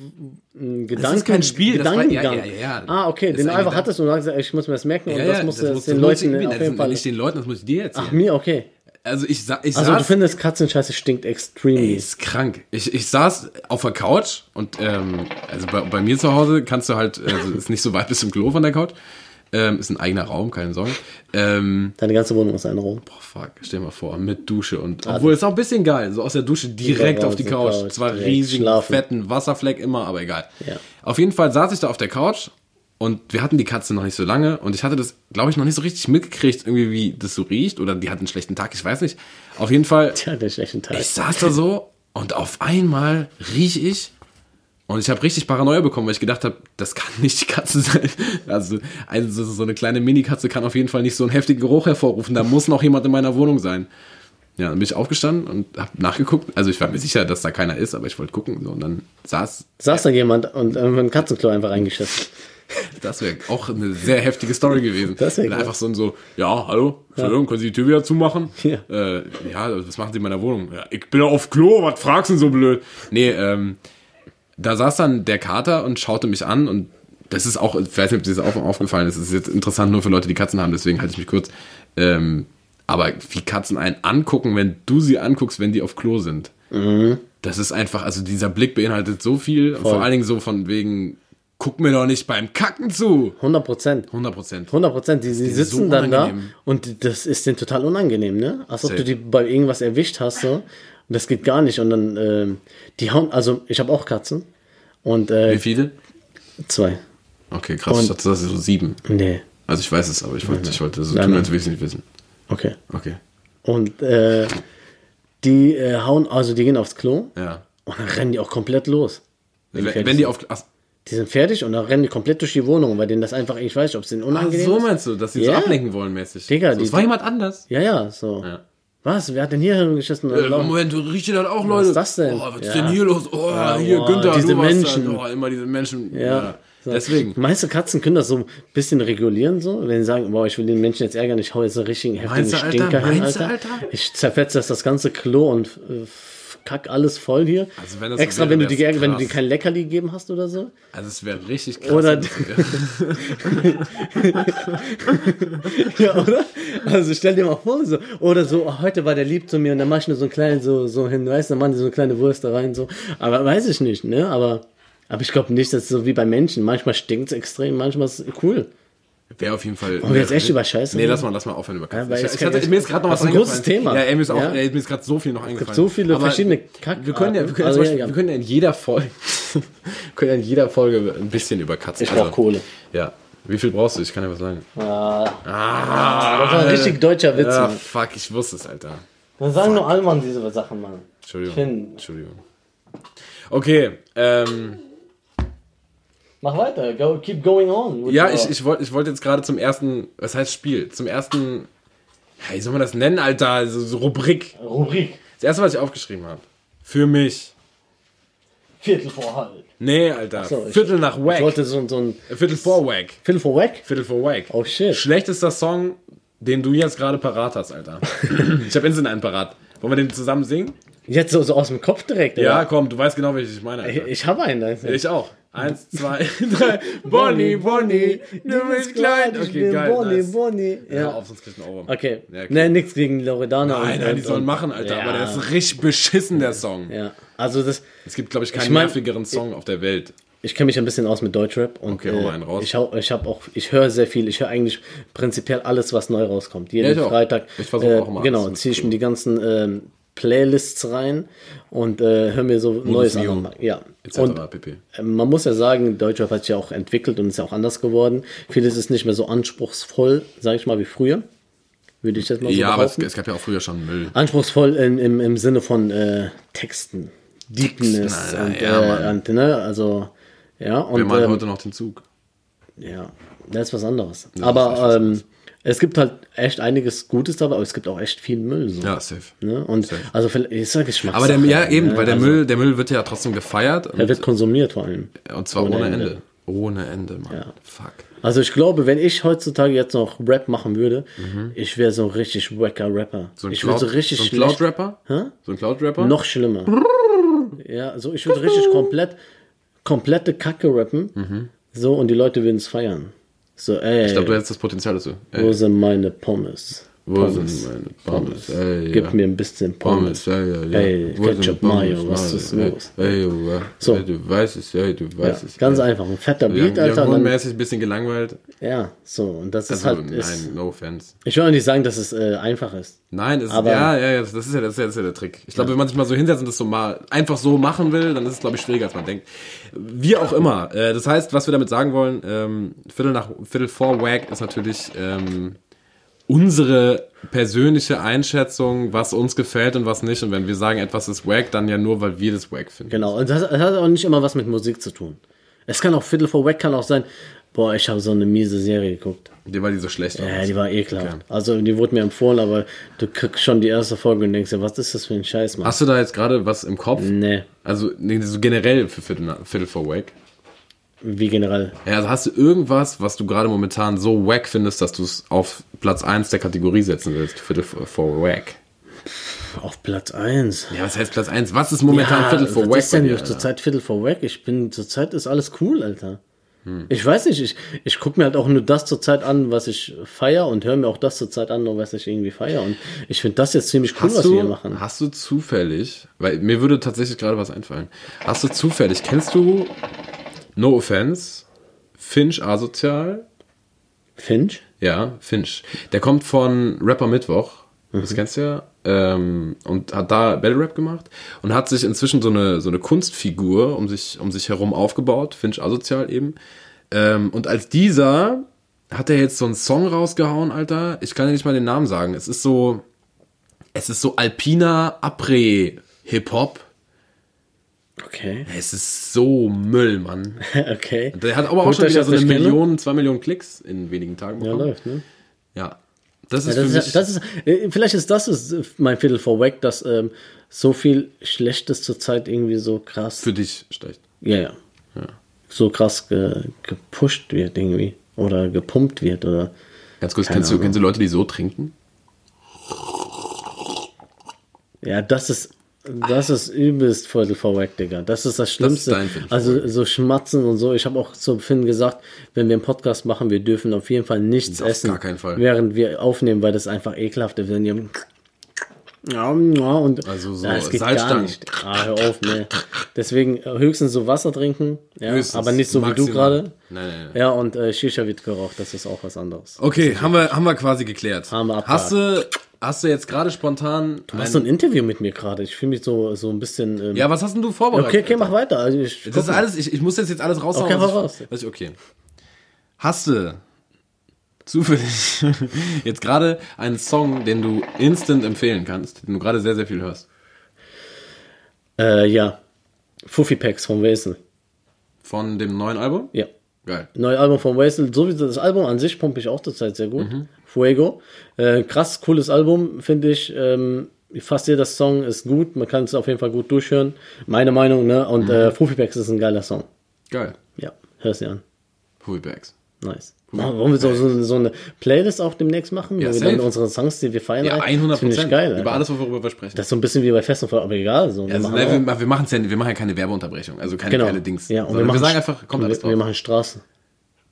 einen Gedanken. ist kein Spiel, das war- Gedankengang. ja, ja, ja. Ah, okay, Das den du einfach hattest und du hast gesagt, ich muss mir das merken und das ja, muss das das muss- den das Leuten auf das jeden Fall. Nicht den Leuten, das muss ich dir erzählen. Ach, mir, okay. also ich, sa ich Also du saß, findest Katzenscheiße stinkt extrem. Ey, ist krank. Ich, ich saß auf der Couch und ähm, also bei, bei mir zu Hause kannst du halt, also ist nicht so weit bis zum Klo von der Couch. Ähm, ist ein eigener Raum, keine Sorge. Ähm, Deine ganze Wohnung ist ein Raum. boah, fuck, stell mal vor, mit Dusche und obwohl ist auch ein bisschen geil, so aus der Dusche direkt raus auf die Couch. Couch, Zwar riesigen, schlafen. fetten Wasserfleck immer, aber egal. Ja. Auf jeden Fall saß ich da auf der Couch und wir hatten die Katze noch nicht so lange und ich hatte das, glaube ich, noch nicht so richtig mitgekriegt, irgendwie wie das so riecht oder die hat einen schlechten Tag, ich weiß nicht. Auf jeden Fall Tja, der schlechten Tag. ich saß da so und auf einmal riech ich und ich habe richtig Paranoia bekommen, weil ich gedacht habe, das kann nicht die Katze sein. Also, also so eine kleine Mini-Katze kann auf jeden Fall nicht so einen heftigen Geruch hervorrufen. Da muss noch jemand in meiner Wohnung sein. Ja, dann bin ich aufgestanden und habe nachgeguckt. Also ich war mir sicher, dass da keiner ist, aber ich wollte gucken. So, und dann saß, Saß da jemand und äh, ein Katzenklo einfach reingeschissen. das wäre auch eine sehr heftige Story gewesen. Das wär Wenn krass. einfach so ein so, ja, hallo, Entschuldigung, können Sie die Tür wieder zumachen? Ja. Äh, ja, was machen Sie in meiner Wohnung? Ja, ich bin auf Klo, was fragst du denn so blöd? Nee, ähm, da saß dann der Kater und schaute mich an und das ist auch, ich weiß nicht, ob dir das auch aufgefallen ist, das ist jetzt interessant nur für Leute, die Katzen haben, deswegen halte ich mich kurz. Ähm, aber wie Katzen einen angucken, wenn du sie anguckst, wenn die auf Klo sind. Das ist einfach, also dieser Blick beinhaltet so viel, und vor allen Dingen so von wegen, guck mir doch nicht beim Kacken zu. 100 Prozent. 100 Prozent. 100 Prozent. Die, die sitzen so dann da und das ist denen total unangenehm, ne? Als ob Safe. du die bei irgendwas erwischt hast, so. Das geht gar nicht. Und dann, ähm, die hauen, also ich habe auch Katzen. Und Wie äh, viele? zwei. Okay, krass, Und- ich dachte, das ist so sieben. Nee. Also ich weiß es, aber ich wollte, ich wollte so Nein, tun, nein. als würde ich es nicht wissen. Okay. Okay. Und äh, die äh, hauen, also die gehen aufs Klo Ja. und dann rennen die auch komplett los. Wenn, fertig wenn die sind. auf. Ach, Die sind fertig und dann rennen die komplett durch die Wohnung, weil denen das einfach, ich weiß nicht, ob es denen ach unangenehm so ist. meinst du, dass sie so Ja. ablenken wollen mäßig. Digga, so, die- es war jemand anders. Ja, ja, so. Ja. Was? Wer hat denn hier geschissen? Äh, Moment, du riechst das auch, Leute. ist das denn? Oh, was ist Ja. denn hier los? Oh, hier, boah, Günther, diese du warst Menschen. Da. Oh, immer diese Menschen. Ja. Ja. So. Deswegen. Meinst du, Katzen können das so ein bisschen regulieren, so? Wenn sie sagen, boah, ich will den Menschen jetzt ärgern, ich hau jetzt einen richtigen heftigen du, Alter? Stinker hin, Alter. Alter? Ich zerfetze das, das ganze Klo und äh, kack alles voll hier. Also wenn Extra, wäre, wenn, du die, wär's wenn du dir kein Leckerli gegeben hast oder so. Also es wäre richtig krass. Oder-. Ja, oder? Also stell dir mal vor, so. Oder so, oh, heute war der lieb zu mir und dann mach ich nur so einen kleinen, so, so hin, weißt du, dann machen die so eine kleine Wurst da rein, so. Aber weiß ich nicht, ne? Aber, aber ich glaube nicht, dass es so wie bei Menschen. Manchmal stinkt es extrem, manchmal ist es cool. Wäre auf jeden Fall. Wollen wir jetzt echt über Scheiße Nee, lass mal, lass mal aufhören über Katzen. Ja, ich, es ich hatte, mir ist gerade noch was das ist ein großes. Thema. Ja, mir ist auch, Ja. mir ist gerade so viel noch eingefallen. so viele Aber verschiedene Kack- Wir können ja, wir können, Also, Beispiel, ja, wir können ja in jeder Folge, können ja in jeder Folge ein bisschen über Katzen. Ich brauch Kohle. Ja. Wie viel brauchst du? Ich kann ja was sagen. Ah, Ah, das war ein richtig deutscher Witz, ja, Mann. fuck, ich wusste es, Alter. Dann sagen nur Allmann diese Sachen, Mann. Entschuldigung. Entschuldigung. Okay, ähm, Mach weiter, go, keep going on. ja, ich, ich wollte ich wollt jetzt gerade zum ersten, was heißt Spiel? Zum ersten, ja, wie soll man das nennen, Alter? So, so Rubrik. Rubrik. Das erste, was ich aufgeschrieben habe. Für mich. Viertel vor halb. Nee, Alter. so, ich- Viertel nach Ich Wack. wollte so, so ein Viertel vor Wack. Viertel vor Wack. Viertel vor Wack. Oh shit. Schlechtester Song, den du jetzt gerade parat hast, Alter. ich habe instant einen parat. Wollen wir den zusammen singen? Jetzt so, so aus dem Kopf direkt, Ja, oder? komm, du weißt genau, welches ich meine. Ich, Alter. ich habe einen. Also. Ich auch. Eins, zwei, drei. Bonnie, Bonnie, du bist klein. Ich Okay, bin geil. Bonnie, nice. Bonnie. Ja, Ja. auf, sonst kriegst du einen Ohrwurm. Okay. Ja, okay. Ne, nichts gegen Loredana. Nein, nein, die sollen machen, Alter. Ja. Aber der ist richtig beschissen, der Song. Ja, also das, Es gibt, glaube ich, keinen Ich mein- nervigeren Song auf der Welt. ich kenne mich ein bisschen aus mit Deutschrap und Okay, mal einen raus. ich, hau- ich habe auch, ich höre sehr viel, ich höre eigentlich prinzipiell alles, was neu rauskommt. Jeden Ja, ich auch. Freitag. Ich versuche äh, auch immer Genau, ziehe ich mir die ganzen ähm, Playlists rein und äh, höre mir so Neues Mio. an. Ja. etc. Und pp. äh, man muss ja sagen, Deutschrap hat sich ja auch entwickelt und ist ja auch anders geworden. Vieles ist nicht mehr so anspruchsvoll, sage ich mal, wie früher. Würde ich jetzt mal so Ja, aber es, behaupten. es gab ja auch früher schon Müll. anspruchsvoll in, im, im Sinne von äh, Texten. Deepness Alter, und, ja, äh, und ne, also ja Wir und machen ähm, heute noch den Zug. ja, das ist was anderes. echt aber was ähm. Es gibt halt echt einiges Gutes dabei, aber es gibt auch echt viel Müll. So, Ja, safe. ne? Und also vielleicht- ist ja Aber Geschmackssache. der, ja, eben, ne? weil der also, Müll, der Müll wird ja trotzdem gefeiert. Er wird konsumiert vor allem. und zwar ohne, ohne Ende. Ende. Ohne Ende, Mann. Ja. Fuck. Also ich glaube, wenn ich heutzutage jetzt noch Rap machen würde, ich wäre so ein richtig wacker Rapper. Mhm. So ein ich würde so Cloud- richtig so ein schlecht, Cloud-Rapper? Hä? So ein Cloud-Rapper? Noch schlimmer. ja, so ich würde richtig komplett, komplette Kacke rappen. So, und die Leute würden es feiern. So, ey. Ich glaube, du hättest das Potenzial dazu. Ey, wo sind meine Pommes? Wo Pommes. sind meine Pommes? Ey, Gib ja. mir ein bisschen Pommes. Pommes, ja, ja, ja. Ey, Wo sind Ketchup, Pommes, Mayo, was ist Ey, los? Ey. So. Ey, du weißt es, ey, du Ja, weißt es. ganz ey. einfach, ein fetter Wir haben, Beat, wir Alter. haben Dann, grundmäßig ein bisschen gelangweilt. ja, so, und das ist Also, halt, ist, nein, no offense. ich will auch nicht sagen, dass es äh, einfach ist. Nein, es, Aber- ja, ja, ja, das ist ja, das ist ja, das ist ja der Trick. Ich glaube, wenn man sich mal so hinsetzt und das so mal einfach so machen will, dann ist es, glaube ich, schwieriger, als man denkt. Wie auch immer. Äh, das heißt, was wir damit sagen wollen, ähm, Viertel nach Viertel vor Wag ist natürlich ähm, unsere persönliche Einschätzung, was uns gefällt und was nicht. Und wenn wir sagen, etwas ist Wag, dann ja nur, weil wir das Wag finden. Genau, und das, das hat auch nicht immer was mit Musik zu tun. Es kann auch Viertel vor Wack kann auch sein, boah, ich habe so eine miese Serie geguckt. Die, weil die so schlecht war. Ja, die war ekelhaft. Also die wurde mir empfohlen, aber du kriegst schon die erste Folge und denkst dir, was ist das für ein Scheiß, Mann? Hast du da jetzt gerade was im Kopf? Nee, Also nee, so generell für Viertel, nach- Viertel vor Wag? Wie generell. Ja, also hast du irgendwas, was du gerade momentan so wack findest, dass du es auf Platz 1 der Kategorie setzen willst? Viertel vor wack. Auf Platz 1. Ja, was heißt Platz 1? Was ist momentan Viertel vor was wack ist bei denn dir? Zurzeit Viertel vor Wack? Ich bin zurzeit ist alles cool, Alter. Hm. Ich weiß nicht, ich, ich gucke mir halt auch nur das zurzeit an, was ich feier und höre mir auch das zurzeit an, was ich irgendwie feier. Und ich finde das jetzt ziemlich cool, Hast was du, wir hier machen. hast du zufällig, weil mir würde tatsächlich gerade was einfallen, hast du zufällig, kennst du, no offense, Finch Asozial? Finch? Ja, Finch. Der kommt von Rapper Mittwoch. Mhm. Das kennst du ja. Ähm, und hat da Battle Rap gemacht und hat sich inzwischen so eine, so eine Kunstfigur um sich, um sich herum aufgebaut. Finch Asozial eben. Ähm, und als dieser hat er jetzt so einen Song rausgehauen, Alter. Ich kann dir nicht mal den Namen sagen. Es ist so, es ist so alpiner Après Hip Hop. Okay. Es ist so Müll, Mann. okay. Der hat aber auch Gut, schon dass ich wieder so eine. Million, zwei Millionen Klicks in wenigen Tagen Ja, bekommen. läuft, ne? Ja. Das Ja, ist das, für mich. ist, das ist, äh, vielleicht ist das ist äh, mein Viertel vor Wack, dass ähm, so viel Schlechtes zurzeit irgendwie so krass, für dich schlecht. ja, ja, so krass ge, gepusht wird irgendwie oder gepumpt wird oder Ganz kurz, kennst du, kennst du Leute, die so trinken? ja, das ist das ist übelst Viertel vor Wack, Digga. Das ist das Schlimmste. Viertel vor also so schmatzen und so. Ich habe auch zu Finn gesagt, wenn wir einen Podcast machen, wir dürfen auf jeden Fall nichts Auf essen, gar keinen Fall. während wir aufnehmen, weil das einfach ekelhaft ist. Wenn ihr ja, ja, und Also so das geht gar nicht. Ah, hör auf, ne. Deswegen äh, höchstens so Wasser trinken, ja, Höchstens. aber nicht so wie du Maximal. gerade. Nein, nein, nein. Ja, und äh, Shisha wird geraucht, das ist auch was anderes. Okay, haben wir, haben wir quasi geklärt. Haben wir abgehakt. hast du, hast du jetzt gerade spontan. Du hast so ein Interview mit mir gerade. Ich fühle mich so, so ein bisschen. Ähm, ja, was hast denn du vorbereitet? okay, okay, mach weiter. Also ich, Das ist alles, ich, ich muss jetzt, jetzt alles raushauen. Okay, was ich, raus. Was ich, okay. Hast du zufällig jetzt gerade einen Song, den du instant empfehlen kannst, den du gerade sehr, sehr viel hörst? Äh, ja. Fuffi Packs von Wesel. Von dem neuen Album? Ja. Geil. Neues Album von Wesel. Sowieso das Album an sich pumpe ich auch zurzeit sehr gut. Mhm. Fuego. Äh, krass, cooles Album, finde ich. Ähm, fast jeder Song ist gut. Man kann es auf jeden Fall gut durchhören. Meine Meinung, ne? Und Mhm. äh, Packs ist ein geiler Song. Geil. Ja, hör's dir an. Pull Bags. Nice. Machen- Wollen wir so, so, so eine Playlist auch demnächst machen? Ja, wo wir safe. dann unsere Songs, die wir feiern, Ja, rein- 100 Das finde ich geil. Über alles, worüber wir sprechen. Das ist so ein bisschen wie bei Fest und Flauschig, aber egal. So. Wir also, machen ne, auch- wir, wir, ja, wir machen ja keine Werbeunterbrechung, also keine genau. Dings. Ja, und wir, machen, wir sagen einfach, kommt wir, alles drauf. wir machen Straße.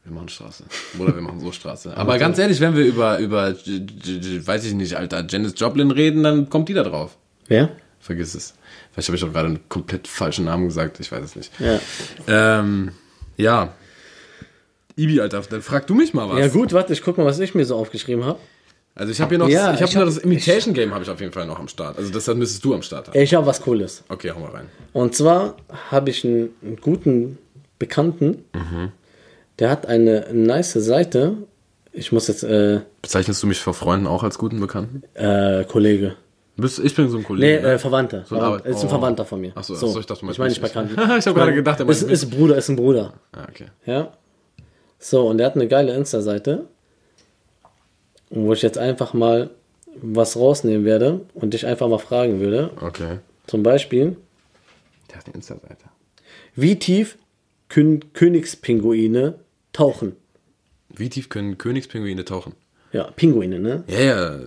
Wir machen Straße. Oder wir machen so Straße. Aber ganz ehrlich, wenn wir über, über, weiß ich nicht, Alter, Janis Joplin reden, dann kommt die da drauf. Wer? Vergiss es. Vielleicht habe ich auch gerade einen komplett falschen Namen gesagt, ich weiß es nicht. Ja. Ähm, ja. Ibi, Alter, dann frag du mich mal was. Ja gut, warte, ich guck mal, was ich mir so aufgeschrieben habe. Also ich habe hier noch, Ja, ich habe hab- das Imitation Game habe ich auf jeden Fall noch am Start. Also das müsstest du am Start haben. Ich habe was Cooles. Okay, hau mal rein. Und zwar habe ich einen, einen guten Bekannten, der hat eine nice Seite. Ich muss jetzt, äh, Bezeichnest du mich vor Freunden auch als guten Bekannten? äh, Kollege. Bist, ich bin so ein Nee, Kollege. ne? äh, Verwandter. So ein Ist ein oh. Verwandter von mir. Ach so, ich dachte, meinst ich meine nicht bekannt. Ich hab gerade gedacht, er ist, ist Bruder, ist ein Bruder. ah, okay. Ja. So, und der hat eine geile Insta-Seite, wo ich jetzt einfach mal was rausnehmen werde und dich einfach mal fragen würde. Okay. Zum Beispiel, Der hat eine Insta-Seite. wie tief können Königspinguine tauchen? Wie tief können Königspinguine tauchen? Ja, Pinguine, ne? Ja, ja,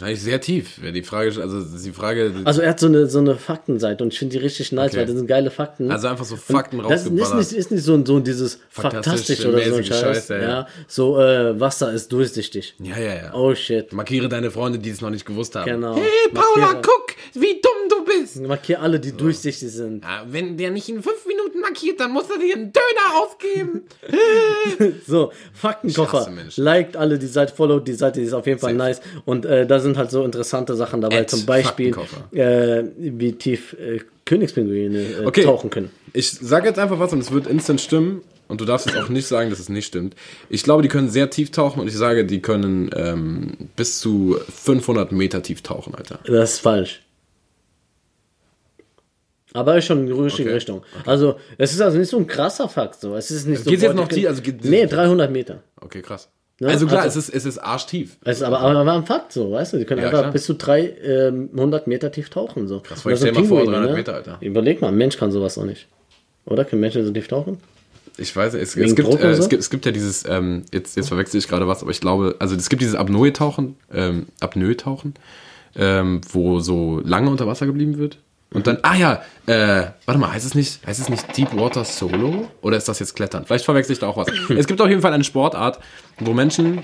wahrscheinlich sehr tief. Die Frage, also die Frage, Also er hat so eine, so eine Faktenseite und ich finde die richtig nice, Okay. weil das sind geile Fakten. Also einfach so Fakten Und das ist nicht, ist nicht so, so dieses Faktastisch faktastisch oder so ein Scheiß. Scheiße, ja. ja. So, äh, Wasser ist durchsichtig. ja, ja, ja. Oh shit. Markiere deine Freunde, die es noch nicht gewusst haben. Genau. Hey, Paula, Markiere- guck, wie dumm du bist. Markier alle, die durchsichtig sind. Ja, wenn der nicht in fünf Minuten markiert, dann muss er dir einen Döner aufgeben. So, Faktenkoffer. Liked alle die Seite, followed die Seite, die ist auf jeden Fall Safe. nice. Und äh, da sind halt so interessante Sachen dabei. Ad Zum Beispiel, äh, wie tief äh, Königspinguine äh, Okay. tauchen können. Ich sage jetzt einfach was und es wird instant stimmen. Und du darfst jetzt auch nicht sagen, dass es nicht stimmt. Ich glaube, die können sehr tief tauchen und ich sage, die können ähm, bis zu 500 Meter tief tauchen, Alter. Das ist falsch. Aber ist schon in die richtige Okay. Richtung. Also, es ist also nicht so ein krasser Fakt. So. Es ist nicht so. Geht's jetzt noch tief? Also geht- nee, 300 Meter. Okay, krass. Ne? Also klar, Also- es, ist, es ist arschtief. Es ist aber, aber ein Fakt so, weißt du? Die können Ja, einfach klar. bis zu 300 Meter tief tauchen. So. Krass, vor, ich stell mal vor, 300 Meter, Alter. Überleg mal, ein Mensch kann sowas auch nicht. Oder? Können Menschen so tief tauchen? Ich weiß, es, es, gibt, äh, so? es, gibt, es gibt ja dieses, ähm, jetzt, jetzt verwechsel ich gerade was, aber ich glaube, also es gibt dieses Apnoe-Tauchen, ähm, Apnoe-Tauchen, ähm, wo so lange unter Wasser geblieben wird. Und dann, ah ja, äh, warte mal, heißt es nicht, heißt es nicht Deepwater Solo? Oder ist das jetzt Klettern? Vielleicht verwechsel ich da auch was. es gibt auf jeden Fall eine Sportart, wo Menschen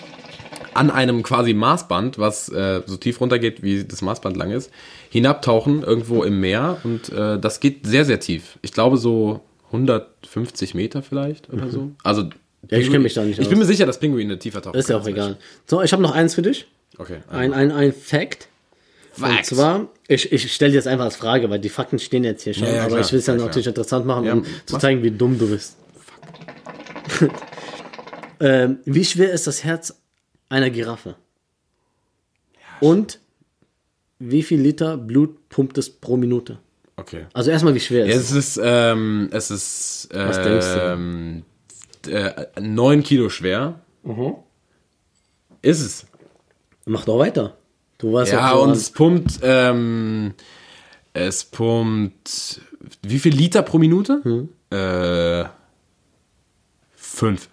an einem quasi Maßband, was äh, so tief runtergeht, wie das Maßband lang ist, hinabtauchen irgendwo im Meer und äh, das geht sehr, sehr tief. Ich glaube so 150 Meter vielleicht oder so. Also Mhm. Ja, ich kenn mich da nicht Ich bin aus. mir sicher, dass Pinguine tiefer tauchen. Ist ja auch egal. So, ich habe noch eins für dich. Okay. Ein, ein, ein Fact. Und zwar, ich, ich stelle dir jetzt einfach als Frage, weil die Fakten stehen jetzt hier schon, Ja, ja, aber klar. ich will es ja natürlich klar. interessant machen, um zu zeigen, wie dumm du bist. ähm, wie schwer ist das Herz einer Giraffe? Und wie viel Liter Blut pumpt es pro Minute? Okay. Also erstmal, wie schwer ist es? es ist, ähm, es ist Was denkst du? ähm, äh, 9 Kilo schwer. Mhm. Ist es. Mach doch weiter. Du warst Ja, so und es pumpt, ähm, es pumpt, wie viel Liter pro Minute? Hm. Äh, fünf.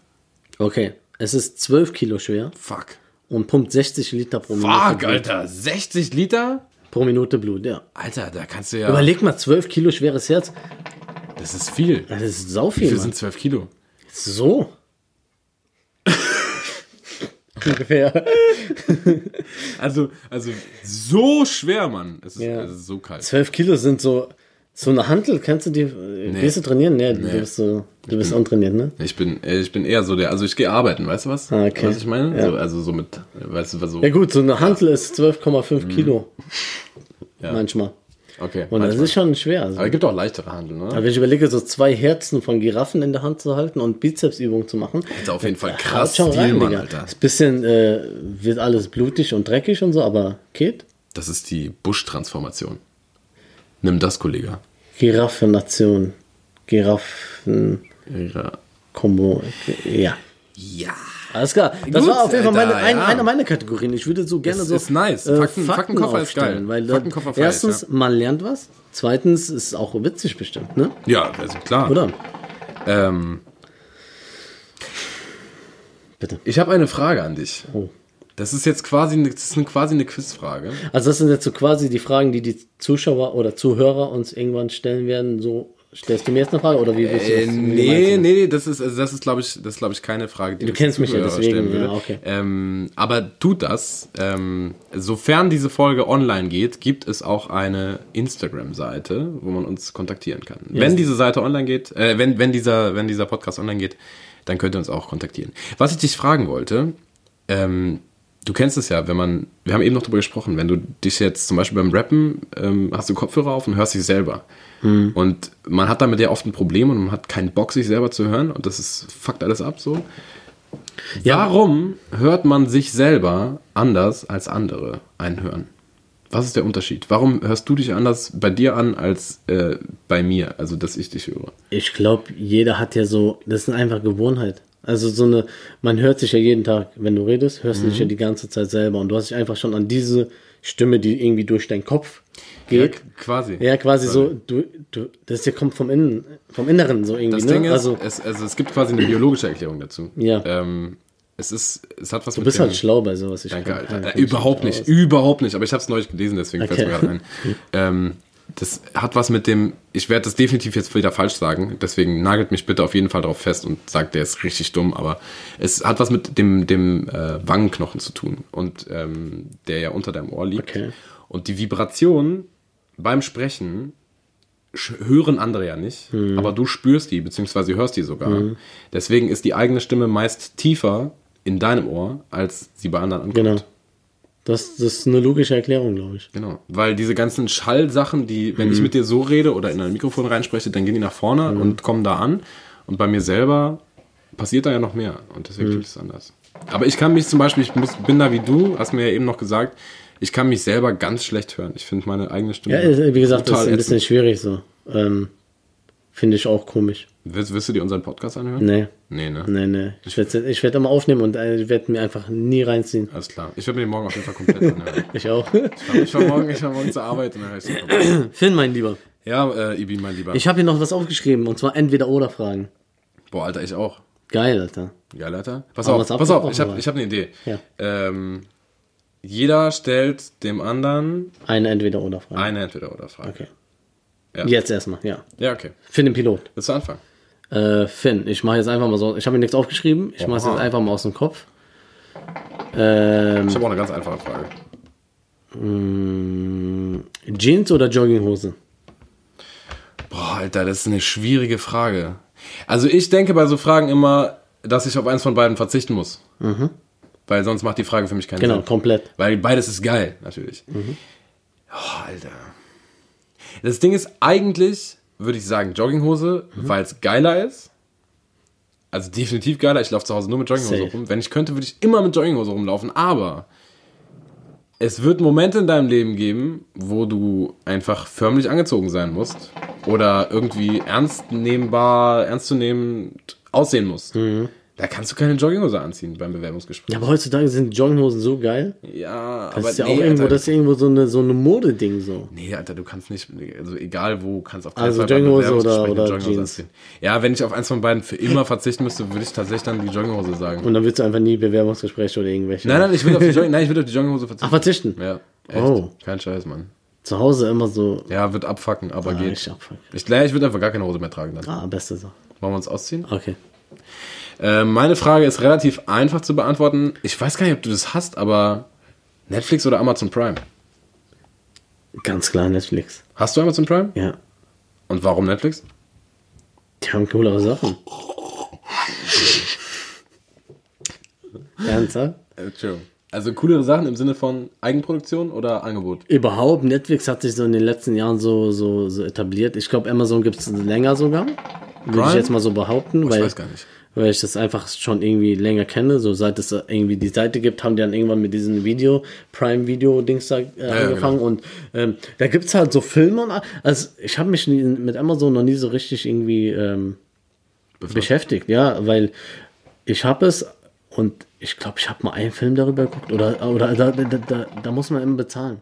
Okay, es ist 12 Kilo schwer Fuck. und pumpt 60 Liter pro Minute. Fuck, Blut. Alter. 60 Liter? Pro Minute Blut, ja. Alter, da kannst du ja. Überleg mal, 12 Kilo schweres Herz. Das ist viel. Das ist sau viel, Mann. sind 12 Kilo? So. Ungefähr. Also, also so schwer, Mann. Es ist, Ja. es ist so kalt. 12 Kilo sind so, so eine Hantel. Kennst du die? Nee. Gehst du trainieren? Nee, du bist so, du bist untrainiert, ne? Ich bin, äh, ich bin eher so der, also ich gehe arbeiten, weißt du was? Ah, okay. Was ich meine? Ja. So, also so mit, weißt du, was so. Ja gut, so eine Hantel ist 12,5 Kilo. Ja. Manchmal. Okay. Und das manchmal. ist schon schwer. Also. Aber es gibt auch leichtere Handeln, ne? Aber wenn ich überlege, so zwei Herzen von Giraffen in der Hand zu halten und Bizepsübungen zu machen. Ist auf jeden Fall krass schon rein, Mann. Alter. Ist bisschen, äh, wird alles blutig und dreckig und so, aber geht. Das ist die Busch-Transformation. Nimm das, Kollege. Giraffennation. Giraffen-Kombo. Ja. Ja. Ja. Alles klar. Das Gut, war auf jeden Fall meine, Alter, ein, ja. eine meiner Kategorien. Ich würde so gerne Ist- so. ist nice. äh, Fakten- Faktenkoffer ist geil. Weil da- Faktenkoffer erstens, ja. man lernt was. Zweitens ist auch witzig bestimmt, ne? Ja, also klar. Oder? Ähm, Bitte. ich habe eine Frage an dich. Oh. Das ist jetzt quasi, eine- das ist quasi eine Quizfrage. Also das sind jetzt so quasi die Fragen, die die Zuschauer oder Zuhörer uns irgendwann stellen werden. So stellst du mir jetzt eine Frage oder wie willst du Äh, das? wie nee, nee, das? nee, das ist, also das ist, glaube ich, das ist, glaube ich, keine Frage, die Du kennst mich ja, deswegen, stellen würde. ja, okay. Ähm, aber tut das. Ähm, sofern diese Folge online geht, gibt es auch eine Instagram-Seite, wo man uns kontaktieren kann. Wenn diese Seite online geht, äh, wenn, wenn dieser, wenn dieser Podcast online geht, dann könnt ihr uns auch kontaktieren. Was ich dich fragen wollte, ähm, du kennst es ja, wenn man, wir haben eben noch darüber gesprochen, wenn du dich jetzt zum Beispiel beim Rappen, ähm, hast du Kopfhörer auf und hörst dich selber. Und man hat damit ja oft ein Problem und man hat keinen Bock, sich selber zu hören und das ist, fuckt alles ab so. Ja. Warum hört man sich selber anders als andere einhören? Was ist der Unterschied? Warum hörst du dich anders bei dir an als äh, bei mir, also dass ich dich höre? Ich glaube, jeder hat ja so, das ist einfach Gewohnheit. Also so eine, man hört sich ja jeden Tag, wenn du redest, hörst du dich ja die ganze Zeit selber und du hast dich einfach schon an diese Stimme, die irgendwie durch deinen Kopf geht. quasi. Ja, quasi so, du, du, das hier kommt vom Innen, vom Inneren so irgendwie, Das ne? Ding ist, also, es, also es gibt quasi eine biologische Erklärung dazu. Ja. Ähm, es ist, es hat was du bist halt schlau bei sowas. Ich Danke, Alter. Äh, überhaupt nicht, überhaupt nicht. Aber ich habe es neulich gelesen, deswegen fällt Okay. mir gerade ein. Ähm, das hat was mit dem, ich werde das definitiv jetzt wieder falsch sagen, deswegen nagelt mich bitte auf jeden Fall drauf fest und sagt, der ist richtig dumm, aber es hat was mit dem, dem äh, Wangenknochen zu tun und ähm, der ja unter deinem Ohr liegt. Okay. Und die Vibration beim Sprechen hören andere ja nicht, Mhm. aber du spürst die, beziehungsweise hörst die sogar. Deswegen ist die eigene Stimme meist tiefer in deinem Ohr, als sie bei anderen ankommt. Genau. Das, das ist eine logische Erklärung, glaube ich. Genau, weil diese ganzen Schallsachen, die, wenn ich Mhm. mit dir so rede oder in ein Mikrofon reinspreche, dann gehen die nach vorne und kommen da an. Und bei mir selber passiert da ja noch mehr. Und deswegen Mhm. tut es anders. Aber ich kann mich zum Beispiel, ich muss, bin da wie du, hast mir ja eben noch gesagt, ich kann mich selber ganz schlecht hören. Ich finde meine eigene Stimme. Ja, wie gesagt, das total ist ein bisschen ätzend. schwierig so. Ähm, Finde ich auch komisch. Wirst, wirst du dir unseren Podcast anhören? Nee. Nee, ne? Nee, nee. Ich werde ich werd immer aufnehmen und äh, ich werde mir einfach nie reinziehen. Alles klar. Ich werde mir den morgen auf jeden Fall komplett anhören. Ich auch. Ich fahr morgen, ich fahr morgen zur Arbeit und dann höre ich den. Finn, mein Lieber. Ja, äh, Ibi, mein Lieber. Ich habe hier noch was aufgeschrieben und zwar entweder oder Fragen. Boah, Alter, ich auch. Geil, Alter. Geil, Alter. Pass Aber auf, pass auf, ich habe ich hab eine Idee. Ja. Ähm, jeder stellt dem anderen Eine entweder oder Frage. eine Entweder-Oder-Frage. Okay. Ja. Jetzt erstmal, ja. Ja, okay. Finn, den Pilot. Willst du anfangen? Äh, Finn, ich mache jetzt einfach mal so. Ich habe mir nichts aufgeschrieben. Ich mache es jetzt einfach mal aus dem Kopf. Ähm, Ich habe auch eine ganz einfache Frage. mh, Jeans oder Jogginghose? Boah, Alter, das ist eine schwierige Frage. Also ich denke bei so Fragen immer, dass ich auf eins von beiden verzichten muss. Weil sonst macht die Frage für mich keinen Mhm. Genau, Sinn. komplett. Weil beides ist geil, natürlich. Oh, Alter. Das Ding ist eigentlich, würde ich sagen, Jogginghose, weil es geiler ist. Also definitiv geiler. Ich laufe zu Hause nur mit Jogginghose Safe. rum. Wenn ich könnte, würde ich immer mit Jogginghose rumlaufen. Aber es wird Momente in deinem Leben geben, wo du einfach förmlich angezogen sein musst. Oder irgendwie ernst nehmbar, ernstzunehmend aussehen musst. Da kannst du keine Jogginghose anziehen beim Bewerbungsgespräch. Ja, aber heutzutage sind Jogginghosen so geil. Ja, Das aber ist ja nee, auch irgendwo, Alter, das ist irgendwo so eine, so eine Modeding so. Nee, Alter, du kannst nicht, also egal wo, kannst auf keinen Also Fall Jogginghose Bewerbungsgespräch oder- eine oder Jogginghose Jeans? anziehen. Ja, wenn ich auf eins von beiden für immer verzichten müsste, würde ich tatsächlich dann die Jogginghose sagen. Und dann willst du einfach nie Bewerbungsgespräche oder irgendwelche. Nein, nein, ich will auf die, Jogging, nein, ich will auf die Jogginghose verzichten. Ach, verzichten. Ja, echt. Oh. Kein Scheiß, Mann. Zu Hause immer so. Ja, wird abfacken, aber Ah, geht. ich abfuck. Ich, ich würde einfach gar keine Hose mehr tragen dann. Ah, beste Sache. Wollen wir uns ausziehen? Okay. Äh, meine Frage ist relativ einfach zu beantworten. Ich weiß gar nicht, ob du das hast, aber Netflix oder Amazon Prime? Ganz klar Netflix. Hast du Amazon Prime? Ja. Und warum Netflix? Die haben coolere Sachen. Ernsthaft? Äh, Entschuldigung. Also coolere Sachen im Sinne von Eigenproduktion oder Angebot? Überhaupt, Netflix hat sich so in den letzten Jahren so, so, so etabliert. Ich glaube, Amazon gibt es länger sogar. Würde ich jetzt mal so behaupten, Ich weil, weiß gar nicht. Weil ich das einfach schon irgendwie länger kenne. So seit es irgendwie die Seite gibt, haben die dann irgendwann mit diesen Video, Prime-Video-Dings da äh, angefangen. genau. Und ähm, da gibt es halt so Filme und also ich habe mich nie, mit Amazon noch nie so richtig irgendwie ähm, beschäftigt, ja, weil ich habe es und ich glaube, ich habe mal einen Film darüber geguckt oder, oder da, da, da, da muss man immer bezahlen.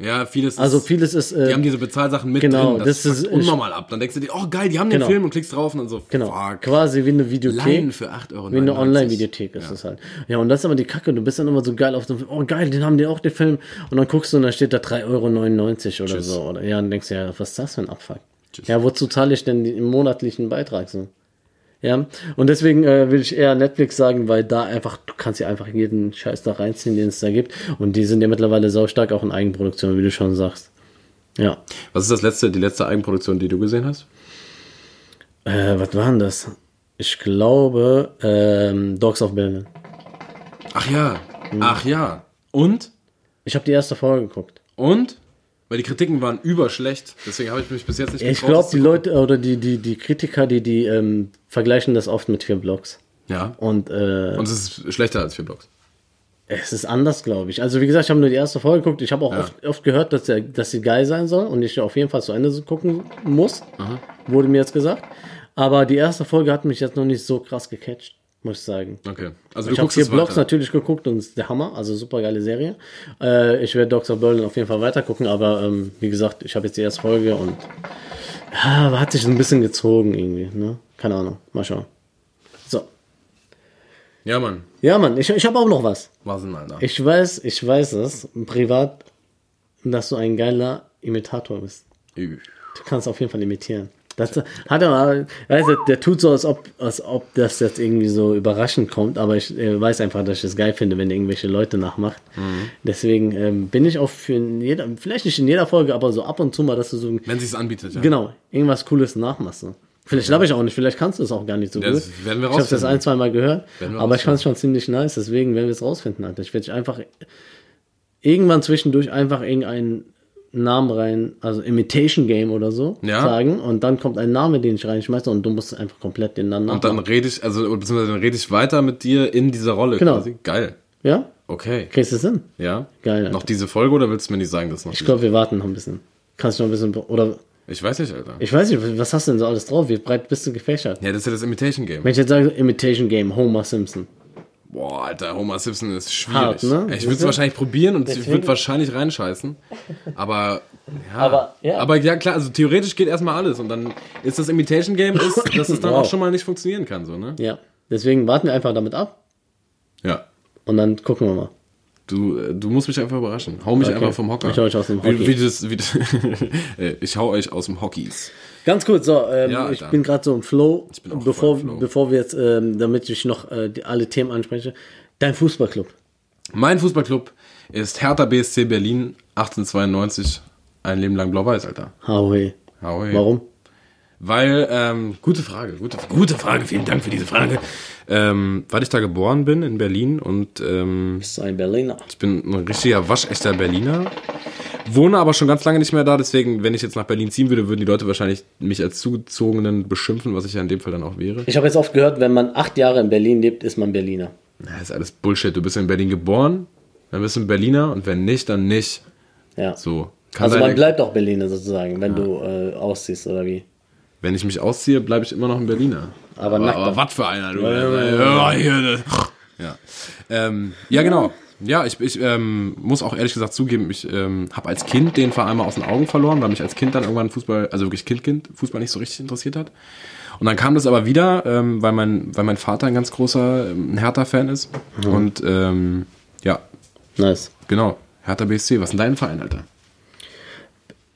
Ja, vieles ist, Also vieles ist. Äh, die haben diese Bezahlsachen mit genau, drin. das Das, ist- unnormal ab. Dann denkst du dir, oh geil, die haben Genau. den Film und klickst drauf und dann so, genau, fuck. quasi wie eine Videothek. Leihen für 8,99 Euro. Wie eine Online-Videothek ist es halt. Ja, und das ist aber die Kacke. Du bist dann immer so geil auf dem Film. Oh, geil, den haben die auch, den Film. Und dann guckst du und da steht da 3,99 Euro oder Tschüss. so. Oder, ja, und denkst du, ja, was ist das für ein Abfuck? Ja, wozu zahle ich denn den monatlichen Beitrag so? Ja, und deswegen äh, will ich eher Netflix sagen, weil da einfach, du kannst ja einfach jeden Scheiß da reinziehen, den es da gibt. Und die sind ja mittlerweile sau stark auch in Eigenproduktion, wie du schon sagst. Ja. Was ist das letzte, die letzte Eigenproduktion, die du gesehen hast? Äh, was war denn das? Ich glaube, ähm, Dogs of Berlin. Ach ja, Ach ja. Und? Ich habe die erste Folge geguckt. Und? Weil die Kritiken waren überschlecht. Deswegen habe ich mich bis jetzt nicht Ich glaube, die Leute oder die, die, die Kritiker, die, die ähm, vergleichen das oft mit vier Blocks. gucken. Ja. Und äh, Und es ist schlechter als vier Blocks. es ist anders, glaube ich. Also wie gesagt, ich habe nur die erste Folge geguckt. Ich habe auch Ja. oft, oft gehört, dass, der, dass sie geil sein soll und ich auf jeden Fall zu Ende gucken muss. Wurde mir jetzt gesagt. Aber die erste Folge hat mich jetzt noch nicht so krass gecatcht, muss ich sagen. Okay. Also Ich habe vier es Blocks weiter. natürlich geguckt und ist der Hammer, also super geile Serie. Äh, ich werde Dr. Berlin auf jeden Fall weiter gucken, aber ähm, wie gesagt, ich habe jetzt die erste Folge und ja, hat sich ein bisschen gezogen irgendwie, ne? Keine Ahnung, mal schauen. So. Ja, Mann. Ja, Mann, ich, ich habe auch noch was. Was denn, Alter? Ich weiß, ich weiß es, privat, dass du ein geiler Imitator bist. Üh. Du kannst auf jeden Fall imitieren. Das hat er weißt du, der tut so, als ob, als ob das jetzt irgendwie so überraschend kommt, aber ich äh, weiß einfach, dass ich es geil finde, wenn irgendwelche Leute nachmacht. Deswegen ähm, bin ich auch für jeder, vielleicht nicht in jeder Folge, aber so ab und zu mal, dass du so, Wenn sie es anbietet, ja. genau, irgendwas Cooles nachmachst. So. Vielleicht glaube ich auch nicht, vielleicht kannst du es auch gar nicht so Ja, gut. das werden wir ich habe rausfinden. ein, zwei Mal gehört, aber ich fand es schon ziemlich nice, deswegen werden wir es rausfinden, Alter. Ich werde dich einfach irgendwann zwischendurch einfach irgendeinen Namen rein, also Imitation Game oder so, Ja. sagen und dann kommt ein Name, den ich reinschmeiße und du musst einfach komplett den dann Und dann rede ich, also beziehungsweise dann rede ich weiter mit dir in dieser Rolle Genau. quasi. Geil. Ja? Okay. Kriegst du es hin? Ja. Geil, Alter. Noch diese Folge oder willst du mir nicht sagen, dass noch Ich glaube, wir warten noch ein bisschen. Kannst du noch ein bisschen, oder, Ich weiß nicht, Alter. ich weiß nicht, was hast du denn so alles drauf? Wie breit bist du gefächert? ja, das ist ja das Imitation Game. Wenn ich jetzt sage Imitation Game, Homer Simpson. Boah, Alter, Homer Simpson ist schwierig. Hart, ne? Ich würde es wahrscheinlich probieren und ich Deswegen- würde wahrscheinlich reinscheißen. Aber ja. Aber, ja. aber ja, klar, also theoretisch geht erstmal alles. Und dann ist das Imitation Game, ist, dass es dann Wow. auch schon mal nicht funktionieren kann, so, ne? Ja. Deswegen warten wir einfach damit ab Ja. und dann gucken wir mal. Du, äh, du musst mich einfach überraschen. Hau mich Okay. einfach vom Hocker. Ich hau dich aus dem Wie, Hockey. wie das, wie das, Äh, ich hau euch aus dem Hockeys. Ganz kurz, so, ähm, Ja, ich bin gerade so im Flow, bin auch bevor, im Flow. bevor wir jetzt, ähm, damit ich noch äh, die, alle Themen anspreche, dein Fußballclub. Mein Fußballclub ist Hertha BSC Berlin 1892. Ein Leben lang blau-weiß, Alter. Howie. Hey. Warum? Weil, ähm, gute Frage, gute, gute Frage, vielen Dank für diese Frage. Ähm, weil ich da geboren bin in Berlin und ähm, Bist du ein Berliner? ich bin ein richtiger waschechter Berliner. Wohne aber schon ganz lange nicht mehr da, deswegen, wenn ich jetzt nach Berlin ziehen würde, würden die Leute wahrscheinlich mich als Zugezogenen beschimpfen, was ich ja in dem Fall dann auch wäre. Ich habe jetzt oft gehört, wenn man acht Jahre in Berlin lebt, ist man Berliner. Das ist alles Bullshit. Du bist in Berlin geboren, dann bist du ein Berliner und wenn nicht, dann nicht. Ja. So. Kann also man bleibt auch Berliner sozusagen, wenn du äh, ausziehst oder wie. Wenn ich mich ausziehe, bleibe ich immer noch ein Berliner. Aber aber dann. was für einer, du. ja, Ja, ne. ja. Ähm, ja, genau. Ja, ich, ich ähm, muss auch ehrlich gesagt zugeben, ich ähm, habe als Kind den Verein mal aus den Augen verloren, weil mich als Kind dann irgendwann Fußball, also wirklich Kind, Kind, Fußball nicht so richtig interessiert hat. Und dann kam das aber wieder, ähm, weil, mein, weil mein Vater ein ganz großer ähm, Hertha-Fan ist. Und ähm, ja, Nice. genau. Hertha BSC, was ist denn dein Verein, Alter?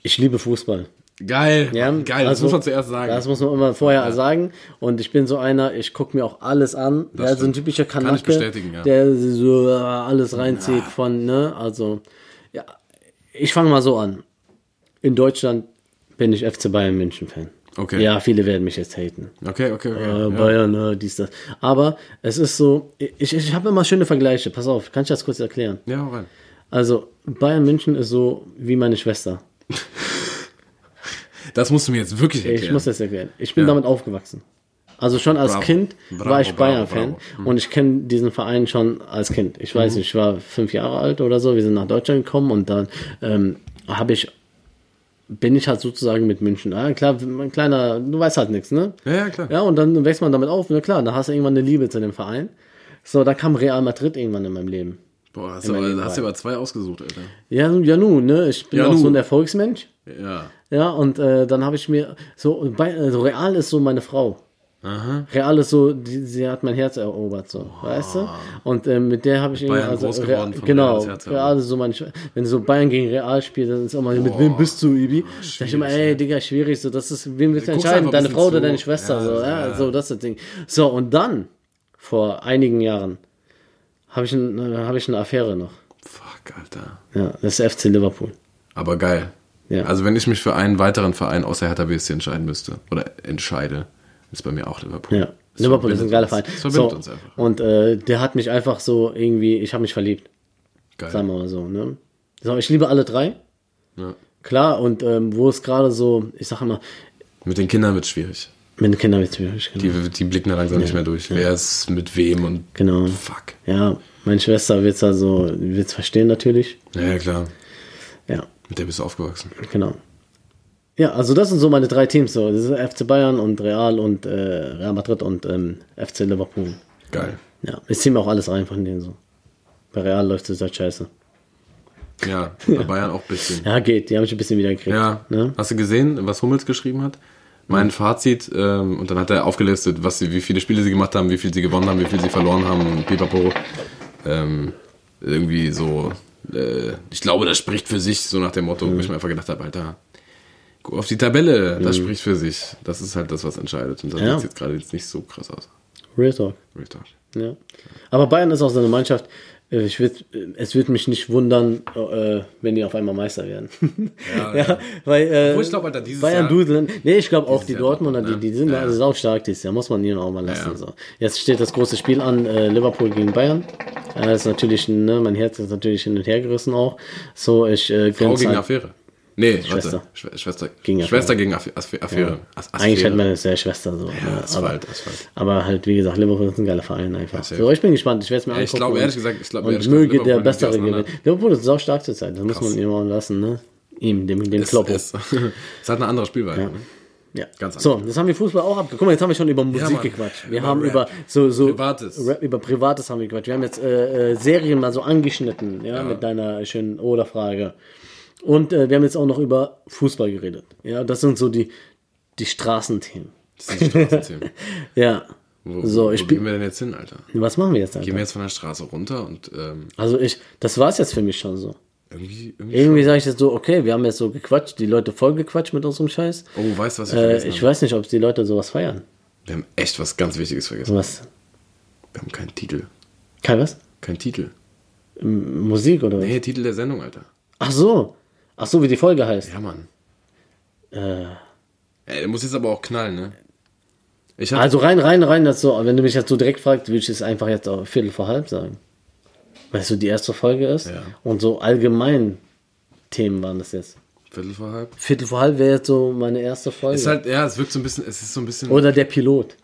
Ich liebe Fußball. Geil, Ja, geil, das also, muss man zuerst sagen. Das muss man immer vorher sagen. Und ich bin so einer, ich gucke mir auch alles an. Das ja, so ein typischer Kann ich Kanake, bestätigen, ja. der so äh, alles reinzieht von, ne, also, ja, ich fange mal so an. In Deutschland bin ich FC Bayern München Fan. Okay. Ja, viele werden mich jetzt haten. Okay, okay, okay. Äh, ja. Bayern, äh, dies, das. Aber es ist so, ich, ich habe immer schöne Vergleiche. Pass auf, kann ich das kurz erklären? ja, rein. Also, Bayern München ist so wie meine Schwester. Das musst du mir jetzt wirklich erklären. Ich muss das erklären. Ich bin Ja. damit aufgewachsen. Also schon als Bravo. Kind Bravo, war ich Bayern-Fan. Mhm. und ich kenne diesen Verein schon als Kind. Ich weiß nicht, ich war fünf Jahre alt oder so. Wir sind nach Deutschland gekommen und dann ähm, habe ich bin ich halt sozusagen mit München. Ah, klar, ein kleiner, du weißt halt nichts, ne? Ja, ja, klar. Ja, und dann wächst man damit auf. Na klar, da hast du irgendwann eine Liebe zu dem Verein. So, da kam Real Madrid irgendwann in meinem Leben. Boah, hast, Immer aber, hast du aber zwei ausgesucht, Alter. Ja, ja nun, ne? Ich bin Ja, auch nu. so ein Erfolgsmensch. Ja. Ja, und äh, dann habe ich mir so, bei, also Real ist so meine Frau. Aha. Real ist so, die, sie hat mein Herz erobert, so, weißt du? Und äh, mit der habe ich irgendwie, Bayern groß Real- geworden, genau, Real ist so meine, wenn so Bayern gegen Real spielt, dann ist immer, mit wem bist du, Ibi? Sag ich immer, ey, Digga, schwierig, so, das ist, wen willst du entscheiden, deine Frau oder zu. deine Schwester, Ja, so, ja, ja. so, das ist das Ding. So, und dann, vor einigen Jahren, habe ich, ein, äh, hab ich eine Affäre noch. Fuck, Alter. Ja, das ist FC Liverpool. Aber geil. Ja. Also wenn ich mich für einen weiteren Verein außer Hertha BSC entscheiden müsste, oder entscheide, ist bei mir auch Liverpool. Ja. Liverpool ist ein geiler. Verein. Das verbindet So, uns einfach. Und äh, der hat mich einfach so irgendwie, ich habe mich verliebt, Geil. sagen wir mal so. Ne? So, ich liebe alle drei, Ja. klar. Und ähm, wo es gerade so, ich sage immer, Mit den Kindern wird schwierig. mit den Kindern wird es schwierig. Genau. Die, die blicken da langsam nicht mehr durch. Wer ist mit wem und genau. fuck. Ja, meine Schwester wird es also, wird's verstehen natürlich. Ja, ja, klar. Ja, Mit der bist du aufgewachsen. genau. Ja, also das sind so meine drei Teams. So. Das ist FC Bayern und Real und äh, Real Madrid und ähm, FC Liverpool. Geil. Ja, ich ziehe mir auch alles rein von denen so. Bei Real läuft es halt scheiße. Ja, bei Bayern auch ein bisschen. Ja, geht. Die haben mich ein bisschen wieder gekriegt. Ja. Ne? Hast du gesehen, was Hummels geschrieben hat? Mein Fazit, ähm, und dann hat er aufgelistet, was sie, wie viele Spiele sie gemacht haben, wie viel sie gewonnen haben, wie viel sie verloren haben, pipapo. Ähm, irgendwie so, äh, ich glaube, das spricht für sich, so nach dem Motto, wo ich mir einfach gedacht habe, Alter, guck auf die Tabelle, das spricht für sich. Das ist halt das, was entscheidet. Und das Ja. sieht jetzt gerade jetzt nicht so krass aus. Real Talk. Real Talk. Ja. Aber Bayern ist auch so eine Mannschaft. Äh, Ich würd, es würde mich nicht wundern, äh, wenn die auf einmal Meister werden. Ja, weil äh, ich glaub, Alter, dieses Bayern Jahr- dudeln. Nee, ich glaube auch die Jahr Dortmunder, Dortmund, die, ne? die sind Ja. also sau stark dieses Jahr, muss man ihnen auch mal lassen. Ja. So. Jetzt steht das große Spiel an, äh, Liverpool gegen Bayern. Äh, ist natürlich, ne, mein Herz ist natürlich hin und her gerissen auch. So, ich äh, Frau gegen halt- Affäre. Nee, Schwester. warte. Schw Schwester Gegen Schwester gegen Affäre. As- Eigentlich hat man es ja Schwester so. Ja, ne? Asphalt, aber, Asphalt. aber halt, wie gesagt, Liverpool ist ein geiler Verein einfach. So, ich bin gespannt, ich werde es mir Ja, ich angucken. glaube, und- ehrlich gesagt, ich glaube, ehrlich gesagt, möge der Bessere auseinander. gewinnen. Liverpool ist sau stark zur Zeit, das muss Krass. man ihm auch lassen, ne? Ihm, dem, dem Es, Kloppo. es, es hat eine andere Spielweise. ne? Ja. Ganz so, das haben wir Fußball auch abgeguckt. Guck mal, jetzt haben wir schon über Musik Mann. gequatscht. Wir Über haben Rap. über so, so Privates. Rap, über Privates haben wir gequatscht. Wir haben jetzt äh, äh, Serien mal so angeschnitten, ja, mit deiner schönen Oder-Frage. Und äh, wir haben jetzt auch noch über Fußball geredet. Ja, das sind so die, die Straßenthemen. Das sind die Straßenthemen. Ja. Wo, So, ich wo gehen wir denn jetzt hin, Alter? Was machen wir jetzt Gehen Alter? wir jetzt von der Straße runter und ähm, Also ich, das war's jetzt für mich schon so. irgendwie, irgendwie, Irgendwie sage ich jetzt so, okay, wir haben jetzt so gequatscht, die Leute voll gequatscht mit unserem Scheiß. Oh, weißt du, was ich Äh, vergessen ich habe? weiß nicht, ob die Leute sowas feiern. Wir haben echt was ganz Wichtiges vergessen. Was? Wir haben keinen Titel. Kein was? Kein Titel. M Musik oder was? Nee, Titel der Sendung, Alter. Ach so. Ach so, wie die Folge heißt. Ja, Mann. Äh, Ey, der muss jetzt aber auch knallen, ne? Also rein, rein, rein, das so. Wenn du mich jetzt so direkt fragst, würde ich es einfach jetzt auf Viertel vor halb sagen. Weil es so die erste Folge ist. Ja. Und so allgemein Themen waren das jetzt. Viertel vor halb. Viertel vor halb wäre jetzt so meine erste Folge. Ist halt, ja, es wirkt so ein bisschen, es ist so ein bisschen oder der Pilot.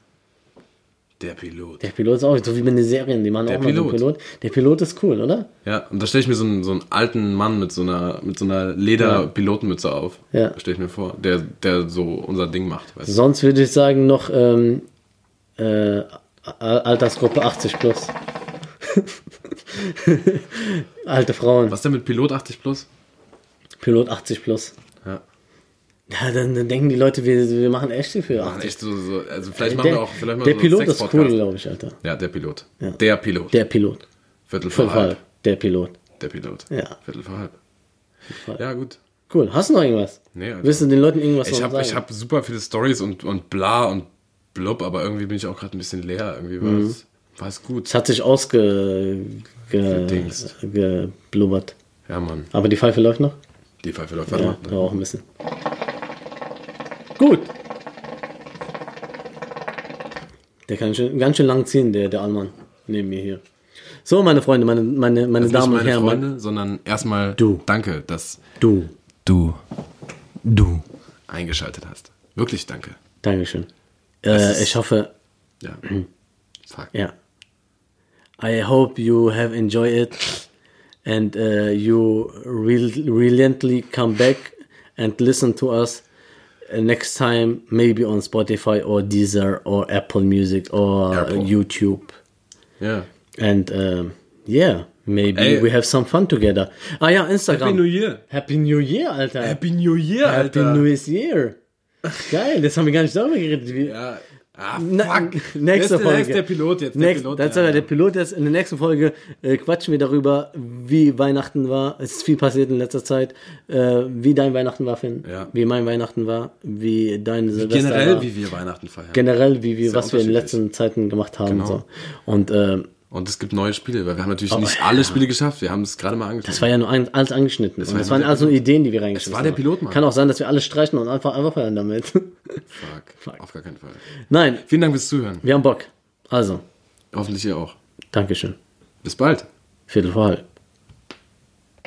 Der Pilot. Der Pilot ist auch so wie bei den Serien, die machen Der auch mal so einen Pilot. Pilot. Der Pilot ist cool, oder? Ja, und da stelle ich mir so einen, so einen alten Mann mit so einer, mit so einer Leder-Pilotenmütze auf. Ja. Stelle ich mir vor, der, der so unser Ding macht. Sonst würde ich sagen noch ähm, äh, Al- Altersgruppe 80 plus. Alte Frauen. Was denn mit Pilot 80 plus? Pilot 80 plus. Ja. Dann, dann denken die Leute, wir, wir machen echt viel für Machen 80. echt so, so also vielleicht machen der wir auch vielleicht mal der so Pilot ist cool, glaube ich, Alter. Ja, der Pilot. Ja. Der Pilot. Der Pilot. Viertel vor halb. halb. Der Pilot. Der Pilot. Ja. Viertel vor halb. Ja, gut. Cool. Hast du noch irgendwas? Nee, Alter. Willst du den Leuten irgendwas Ich noch habe sagen? ich hab super viele Stories und, und bla und blub, aber irgendwie bin ich auch gerade ein bisschen leer. Irgendwie war Mhm. es war es gut. es hat sich ausge... Ge. Ja, Mann. Aber die Pfeife läuft noch? Die Pfeife läuft. Warte Ja, mal. da auch ein bisschen. Gut. Der kann schön, ganz schön lang ziehen, der, der Allmann neben mir hier. So, meine Freunde, meine, meine, meine Nicht Damen und Herren. mein- Freunde, sondern erstmal Du. danke, dass Du. du Du. eingeschaltet hast. Wirklich danke. Dankeschön. Äh, ich hoffe, Ja. Fuck. ja. I hope you have enjoyed it and uh, you real, reluctantly come back and listen to us next time, maybe on Spotify or Deezer or Apple Music or Apple. YouTube. Yeah. And um, yeah, maybe Ey. we have some fun together. Ah ja, Instagram. Happy New Year. Happy New Year, Alter. Happy New Year, Happy New Year. Geil, das haben wir gar nicht darüber geredet. Wie, Ja. Ah, Na, fuck. nächste Jetzt- Folge. jetzt der Pilot jetzt. Der Next, Pilot, das ja. war der Pilot jetzt. In der nächsten Folge äh, quatschen wir darüber, wie Weihnachten war. Es ist viel passiert in letzter Zeit. Äh, wie dein Weihnachten war, Finn. Ja. Wie mein Weihnachten war. Wie dein Silvester Generell, war. wie wir Weihnachten feiern. generell, wie wir, Sehr was wir in den letzten Zeiten gemacht haben. Genau. So. Und äh, Und es gibt neue Spiele, weil wir haben natürlich Oh, nicht ja. alle Spiele geschafft. Wir haben es gerade mal Das angeschnitten. war ja nur ein, alles angeschnitten. Das, war das waren der also nur Ideen, die wir reingeschmissen war der haben. Pilot, Mann. Kann auch sein, dass wir alles streichen und einfach einfach aufhören damit. Fuck. Auf gar keinen Fall. Nein, Vielen Dank fürs Zuhören. wir haben Bock. Also, Hoffentlich ihr auch. Dankeschön. Bis bald. Viertel vor halb.